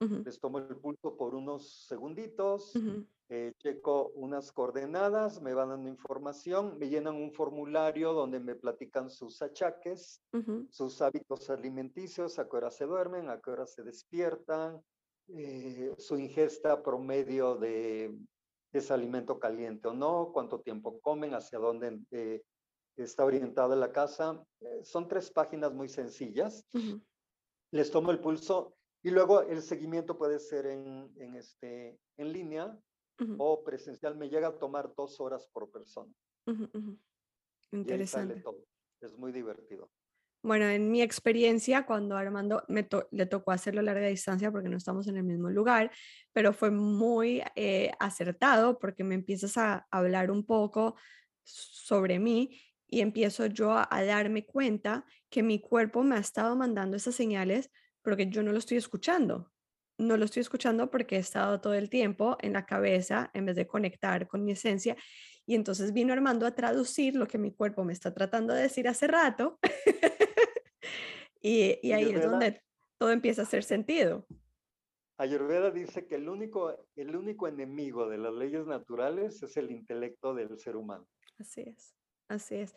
Speaker 1: Ujú,
Speaker 2: Les tomo el pulso por unos segunditos,
Speaker 1: ujú,
Speaker 2: eh, checo unas coordenadas, me van dando información, me llenan un formulario donde me platican sus achaques, sus hábitos alimenticios, a qué hora se duermen, a qué hora se despiertan, eh, su ingesta promedio de ese alimento caliente o no, cuánto tiempo comen, hacia dónde eh, está orientada la casa. Eh, son tres páginas muy sencillas. Les tomo el pulso y luego el seguimiento puede ser en, en este, en línea o presencial. Me llega a tomar dos horas por persona.
Speaker 1: ujú, ujú.
Speaker 2: Y ahí sale
Speaker 1: Interesante.
Speaker 2: todo. Es muy divertido.
Speaker 1: Bueno, en mi experiencia, cuando Armando me to- le tocó hacerlo a larga distancia porque no estamos en el mismo lugar, pero fue muy eh, acertado porque me empiezas a hablar un poco sobre mí y empiezo yo a, a darme cuenta que mi cuerpo me ha estado mandando esas señales, pero que yo no lo estoy escuchando. No lo estoy escuchando porque he estado todo el tiempo en la cabeza en vez de conectar con mi esencia. Y entonces vino Armando a traducir lo que mi cuerpo me está tratando de decir hace rato. y, y ahí es
Speaker 2: Ayurveda-
Speaker 1: donde todo empieza a hacer sentido.
Speaker 2: Ayurveda dice que el único, el único enemigo de las leyes naturales es el intelecto del ser humano.
Speaker 1: Así es, así es.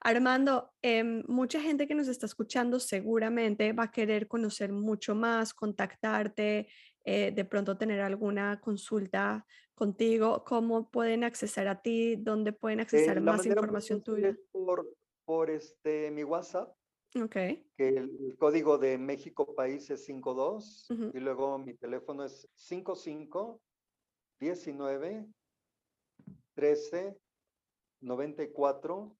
Speaker 1: Armando, em, mucha gente que nos está escuchando seguramente va a querer conocer mucho más, contactarte, eh, de pronto tener alguna consulta contigo. ¿Cómo pueden accesar a ti? ¿Dónde pueden
Speaker 2: Eh,
Speaker 1: accesar
Speaker 2: la
Speaker 1: más información tuya?
Speaker 2: es Por, por este, mi WhatsApp,
Speaker 1: Ok,
Speaker 2: que el, código de México País es 52
Speaker 1: Ujú.
Speaker 2: y luego mi teléfono es 55 19 13 94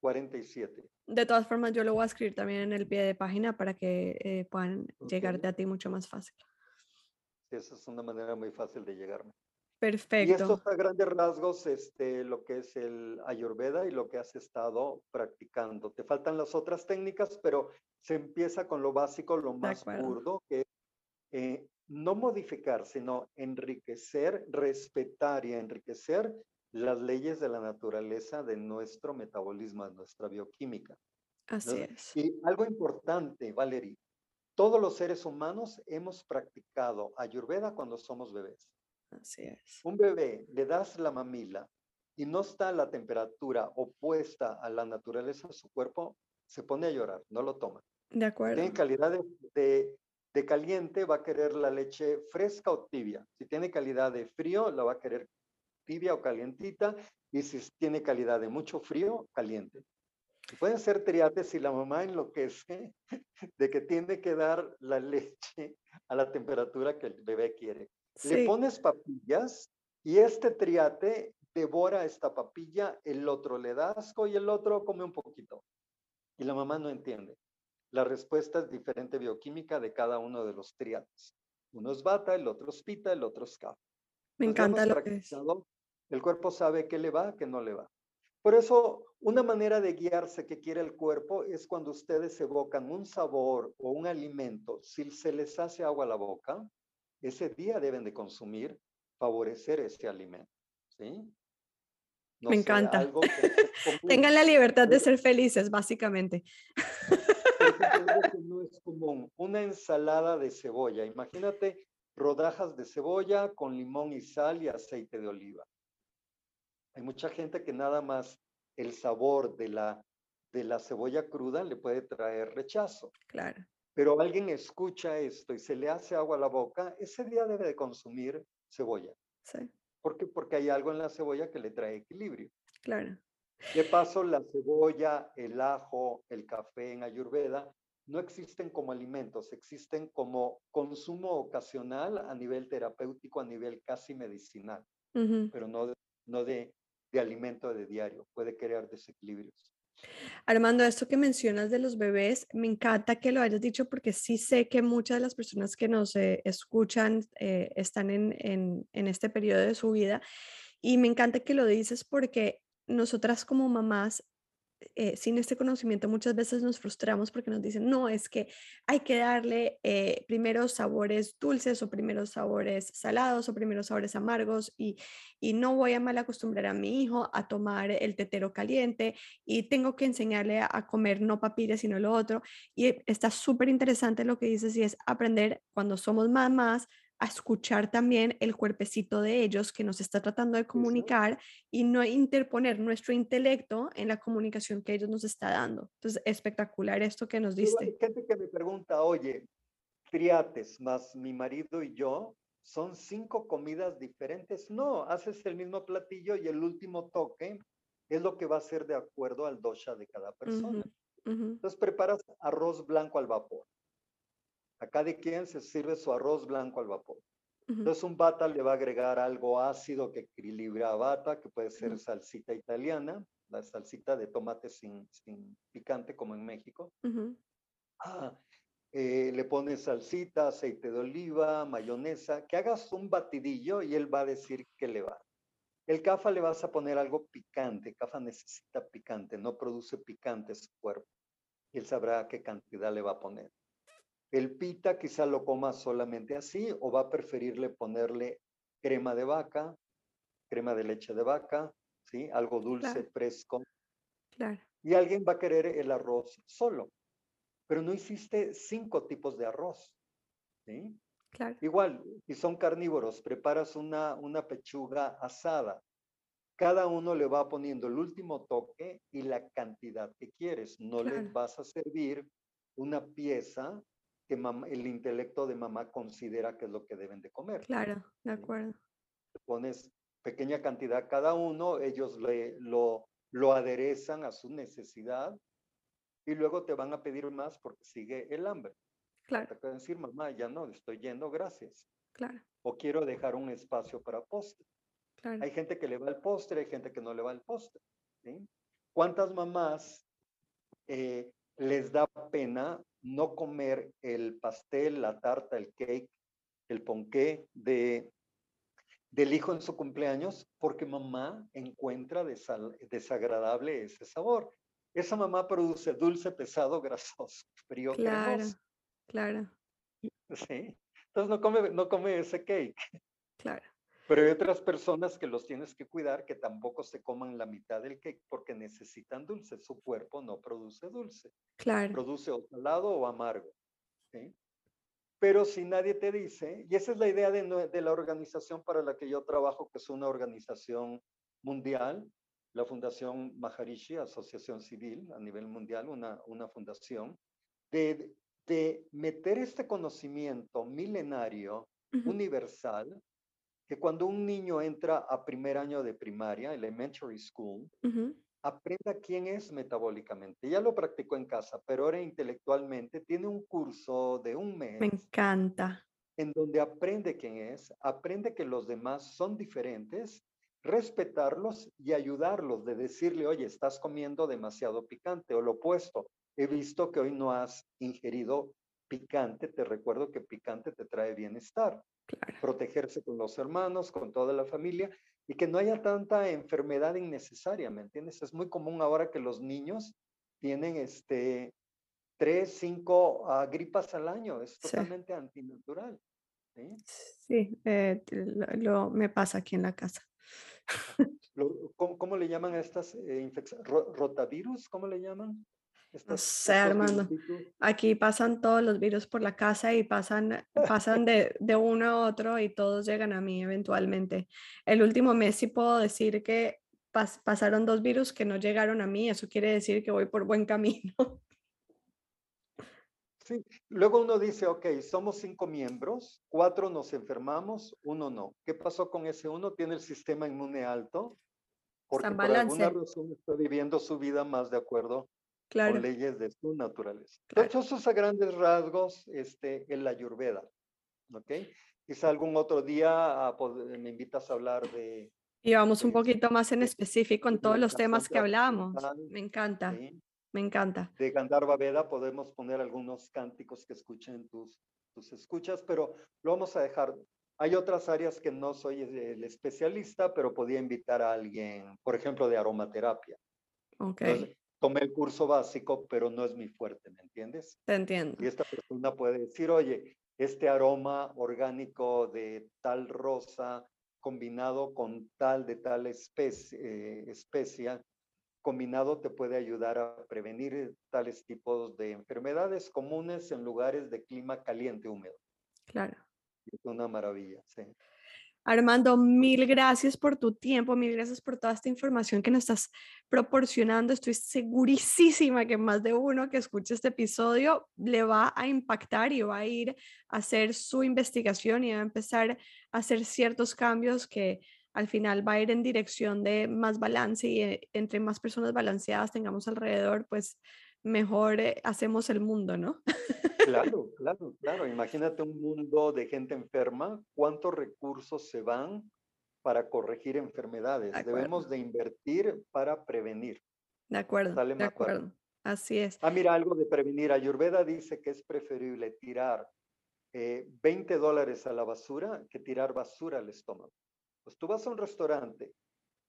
Speaker 2: 47.
Speaker 1: de todas formas yo lo voy a escribir también en el pie de página para que eh, puedan
Speaker 2: Ok.
Speaker 1: llegarte a ti mucho más fácil.
Speaker 2: Esa es una manera muy fácil de llegarme. Y
Speaker 1: Perfecto.
Speaker 2: esto es a grandes rasgos este, lo que es el Ayurveda y lo que has estado practicando. Te faltan las otras técnicas, pero se empieza con lo básico, lo más burdo, que es eh, no modificar, sino enriquecer, respetar y enriquecer las leyes de la naturaleza de nuestro metabolismo, de nuestra bioquímica.
Speaker 1: Así
Speaker 2: ¿no?
Speaker 1: es.
Speaker 2: Y algo importante, Valerie, todos los seres humanos hemos practicado Ayurveda cuando somos bebés.
Speaker 1: Así es.
Speaker 2: Un bebé le das la mamila y no está a la temperatura opuesta a la naturaleza de su cuerpo, se pone a llorar, no lo toma.
Speaker 1: De acuerdo.
Speaker 2: Tiene calidad de, de- de caliente, va a querer la leche fresca o tibia. Si tiene calidad de frío, la va a querer tibia o calientita. Y si tiene calidad de mucho frío, caliente. Pueden ser triates si la mamá enloquece de que tiene que dar la leche a la temperatura que el bebé quiere. Le pones papillas y este triate devora esta papilla, el otro le da asco y el otro come un poquito. Y la mamá no entiende. La respuesta es diferente bioquímica de cada uno de los triates. Uno es bata, el otro es pita, el otro es kapha.
Speaker 1: Me encanta lo que es.
Speaker 2: El cuerpo sabe qué le va, qué no le va. Por eso, una manera de guiarse que quiere el cuerpo es cuando ustedes evocan un sabor o un alimento, si se les hace agua a la boca, ese día deben de consumir, favorecer ese alimento. ¿sí?
Speaker 1: Me encanta. Tengan la libertad de ser felices, básicamente.
Speaker 2: no es común. Una ensalada de cebolla. Imagínate rodajas de cebolla con limón y sal y aceite de oliva. Hay mucha gente que nada más el sabor de la, de la cebolla cruda le puede traer rechazo.
Speaker 1: Claro.
Speaker 2: Pero alguien escucha esto y se le hace agua a la boca, ese día debe de consumir cebolla.
Speaker 1: Sí.
Speaker 2: ¿Por qué? Porque hay algo en la cebolla que le trae equilibrio.
Speaker 1: Claro.
Speaker 2: De paso, la cebolla, el ajo, el café en Ayurveda no existen como alimentos, existen como consumo ocasional a nivel terapéutico, a nivel casi medicinal, pero no, no de, de alimento de diario. Puede crear desequilibrios.
Speaker 1: Armando, esto que mencionas de los bebés, me encanta que lo hayas dicho porque sí sé que muchas de las personas que nos eh, escuchan eh, están en, en, este periodo de su vida y me encanta que lo dices porque nosotras como mamás eh, sin este conocimiento muchas veces nos frustramos porque nos dicen, no, es que hay que darle eh, primeros sabores dulces o primeros sabores salados o primeros sabores amargos y, y no voy a mal acostumbrar a mi hijo a tomar el tetero caliente y tengo que enseñarle a, comer no papires sino lo otro. Y está súper interesante lo que dices y es aprender cuando somos mamás a escuchar también el cuerpecito de ellos que nos está tratando de comunicar y no interponer nuestro intelecto en la comunicación que ellos nos está dando. Entonces, espectacular esto que nos diste.
Speaker 2: Hay gente que me pregunta, oye, triates más mi marido y yo, ¿son cinco comidas diferentes? No, haces el mismo platillo y el último toque es lo que va a ser de acuerdo al dosha de cada persona. Entonces, preparas arroz blanco al vapor a cada quien se sirve su arroz blanco al vapor. Entonces un bata le va a agregar algo ácido que equilibra a bata, que puede ser salsita italiana, la salsita de tomate sin, sin picante como en México. ah, eh, le pones salsita, aceite de oliva, mayonesa, que hagas un batidillo y él va a decir que le va. El cafa le vas a poner algo picante, cafa necesita picante, no produce picante su cuerpo. Y él sabrá qué cantidad le va a poner. El pita quizá lo coma solamente así o va a preferirle ponerle crema de vaca, crema de leche de vaca, ¿sí? Algo dulce, fresco.
Speaker 1: Claro.
Speaker 2: Y alguien va a querer el arroz solo. Pero no hiciste cinco tipos de arroz, ¿sí?
Speaker 1: Claro.
Speaker 2: Igual, si son carnívoros, preparas una, una pechuga asada. Cada uno le va poniendo el último toque y la cantidad que quieres. No le vas a servir una pieza que el intelecto de mamá considera que es lo que deben de comer.
Speaker 1: Claro, de acuerdo.
Speaker 2: Pones pequeña cantidad cada uno, ellos le, lo, lo aderezan a su necesidad y luego te van a pedir más porque sigue el hambre.
Speaker 1: Claro.
Speaker 2: Te pueden decir, mamá, ya no, estoy yendo, gracias.
Speaker 1: Claro.
Speaker 2: O quiero dejar un espacio para postre.
Speaker 1: Claro.
Speaker 2: Hay gente que le va al postre, hay gente que no le va al postre. ¿sí? ¿Cuántas mamás eh, les da pena no comer el pastel, la tarta, el cake, el ponqué de, del hijo en su cumpleaños porque mamá encuentra desagradable ese sabor. Esa mamá produce dulce, pesado, grasoso, frío,
Speaker 1: claro, Claro.
Speaker 2: Sí. Entonces no come, no come ese cake.
Speaker 1: Claro.
Speaker 2: Pero hay otras personas que los tienes que cuidar que tampoco se coman la mitad del cake porque necesitan dulce. Su cuerpo no produce dulce.
Speaker 1: Claro.
Speaker 2: Produce o salado o amargo. Pero si nadie te dice, y esa es la idea de, de, la organización para la que yo trabajo, que es una organización mundial, la Fundación Maharishi, Asociación Civil a nivel mundial, una, una fundación, de, de meter este conocimiento milenario, universal, que cuando un niño entra a primer año de primaria, elementary school, aprenda quién es metabólicamente. Ya lo practicó en casa, pero ahora intelectualmente tiene un curso de un mes.
Speaker 1: Me encanta.
Speaker 2: En donde aprende quién es, aprende que los demás son diferentes, respetarlos y ayudarlos, de decirle, oye, estás comiendo demasiado picante, o lo opuesto, he visto que hoy no has ingerido picante, te recuerdo que picante te trae bienestar protegerse con los hermanos, con toda la familia y que no haya tanta enfermedad innecesaria, ¿me entiendes? Es muy común ahora que los niños tienen este tres, cinco ah, gripas al año, es totalmente antinatural.
Speaker 1: Sí, eh, lo, me pasa aquí en la casa.
Speaker 2: ¿cómo, le llaman a estas eh, infecciones? ¿Rotavirus? ¿Cómo le llaman?
Speaker 1: No sé, Armando. Aquí pasan todos los virus por la casa y pasan, pasan de, de, uno a otro y todos llegan a mí eventualmente. El último mes sí puedo decir que pasaron dos virus que no llegaron a mí. Eso quiere decir que voy por buen camino.
Speaker 2: Sí, luego uno dice, ok, somos cinco miembros, cuatro nos enfermamos, uno no. ¿Qué pasó con ese uno? Tiene el sistema inmune alto, porque por alguna razón está viviendo su vida más de acuerdo con leyes de su naturaleza. Entonces, esos a grandes rasgos, este, en la Ayurveda, ¿ok? Quizá algún otro día ah, me invitas a hablar de...
Speaker 1: Y vamos un poquito más en específico en todos los temas que hablamos. Me encanta. Me encanta.
Speaker 2: De Gandharva Veda podemos poner algunos cánticos que escuchen tus, tus escuchas, pero lo vamos a dejar. Hay otras áreas que no soy el especialista, pero podía invitar a alguien, por ejemplo, de aromaterapia.
Speaker 1: Ok.
Speaker 2: Tomé el curso básico, pero no es mi fuerte, ¿me entiendes?
Speaker 1: Te entiendo.
Speaker 2: Y esta persona puede decir, oye, este aroma orgánico de tal rosa combinado con tal de tal especie, eh, especia combinado te puede ayudar a prevenir tales tipos de enfermedades comunes en lugares de clima caliente húmedo.
Speaker 1: Claro.
Speaker 2: Es una maravilla, sí.
Speaker 1: Armando, mil gracias por tu tiempo, mil gracias por toda esta información que nos estás proporcionando. Estoy segurísima que más de uno que escuche este episodio le va a impactar y va a ir a hacer su investigación y va a empezar a hacer ciertos cambios que al final va a ir en dirección de más balance y eh, entre más personas balanceadas tengamos alrededor, pues mejor eh, hacemos el mundo, ¿no?
Speaker 2: Claro, claro, claro. Imagínate un mundo de gente enferma, cuántos recursos se van para corregir enfermedades. Debemos de invertir para prevenir.
Speaker 1: De acuerdo, de acuerdo. Así es.
Speaker 2: Ah, mira, algo de prevenir. Ayurveda dice que es preferible tirar 20 eh, dólares a la basura que tirar basura al estómago. Pues tú vas a un restaurante,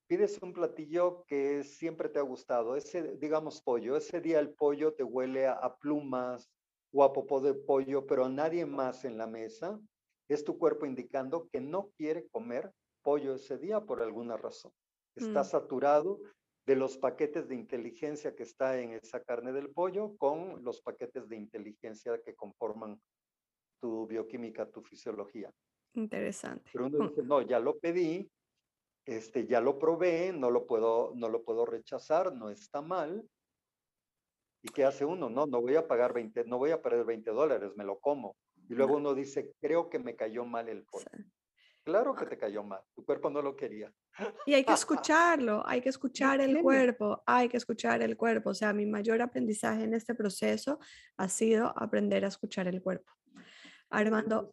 Speaker 2: pides un platillo que siempre te ha gustado, ese, digamos, pollo, ese día el pollo te huele a, plumas o a popó de pollo, pero nadie más en la mesa, es tu cuerpo indicando que no quiere comer pollo ese día por alguna razón. Está mm. saturado de los paquetes de inteligencia que está en esa carne del pollo con los paquetes de inteligencia que conforman tu bioquímica, tu fisiología.
Speaker 1: Interesante.
Speaker 2: Pero uno dice, no, ya lo pedí, este, ya lo probé, no lo puedo, no lo puedo rechazar, no está mal. ¿Y qué hace uno? No, no voy a pagar 20, no voy a perder 20 dólares, me lo como. Y luego uno dice, creo que me cayó mal el pollo. Claro que te cayó mal, tu cuerpo no lo quería.
Speaker 1: Y hay que escucharlo, hay que escuchar el cuerpo, hay que escuchar el cuerpo. O sea, mi mayor aprendizaje en este proceso ha sido aprender a escuchar el cuerpo. Armando,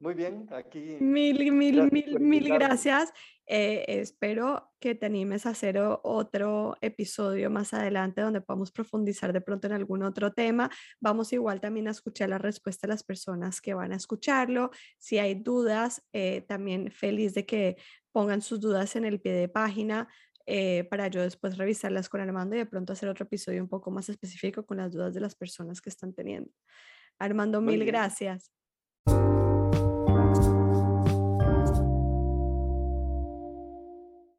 Speaker 2: muy bien, aquí.
Speaker 1: Mil, mil, mil, mil gracias. Eh, espero que te animes a hacer otro episodio más adelante donde podamos profundizar de pronto en algún otro tema. Vamos igual también a escuchar la respuesta de las personas que van a escucharlo. Si hay dudas, eh, también feliz de que pongan sus dudas en el pie de página. Eh, para yo después revisarlas con Armando y de pronto hacer otro episodio un poco más específico con las dudas de las personas que están teniendo. Armando, mil gracias.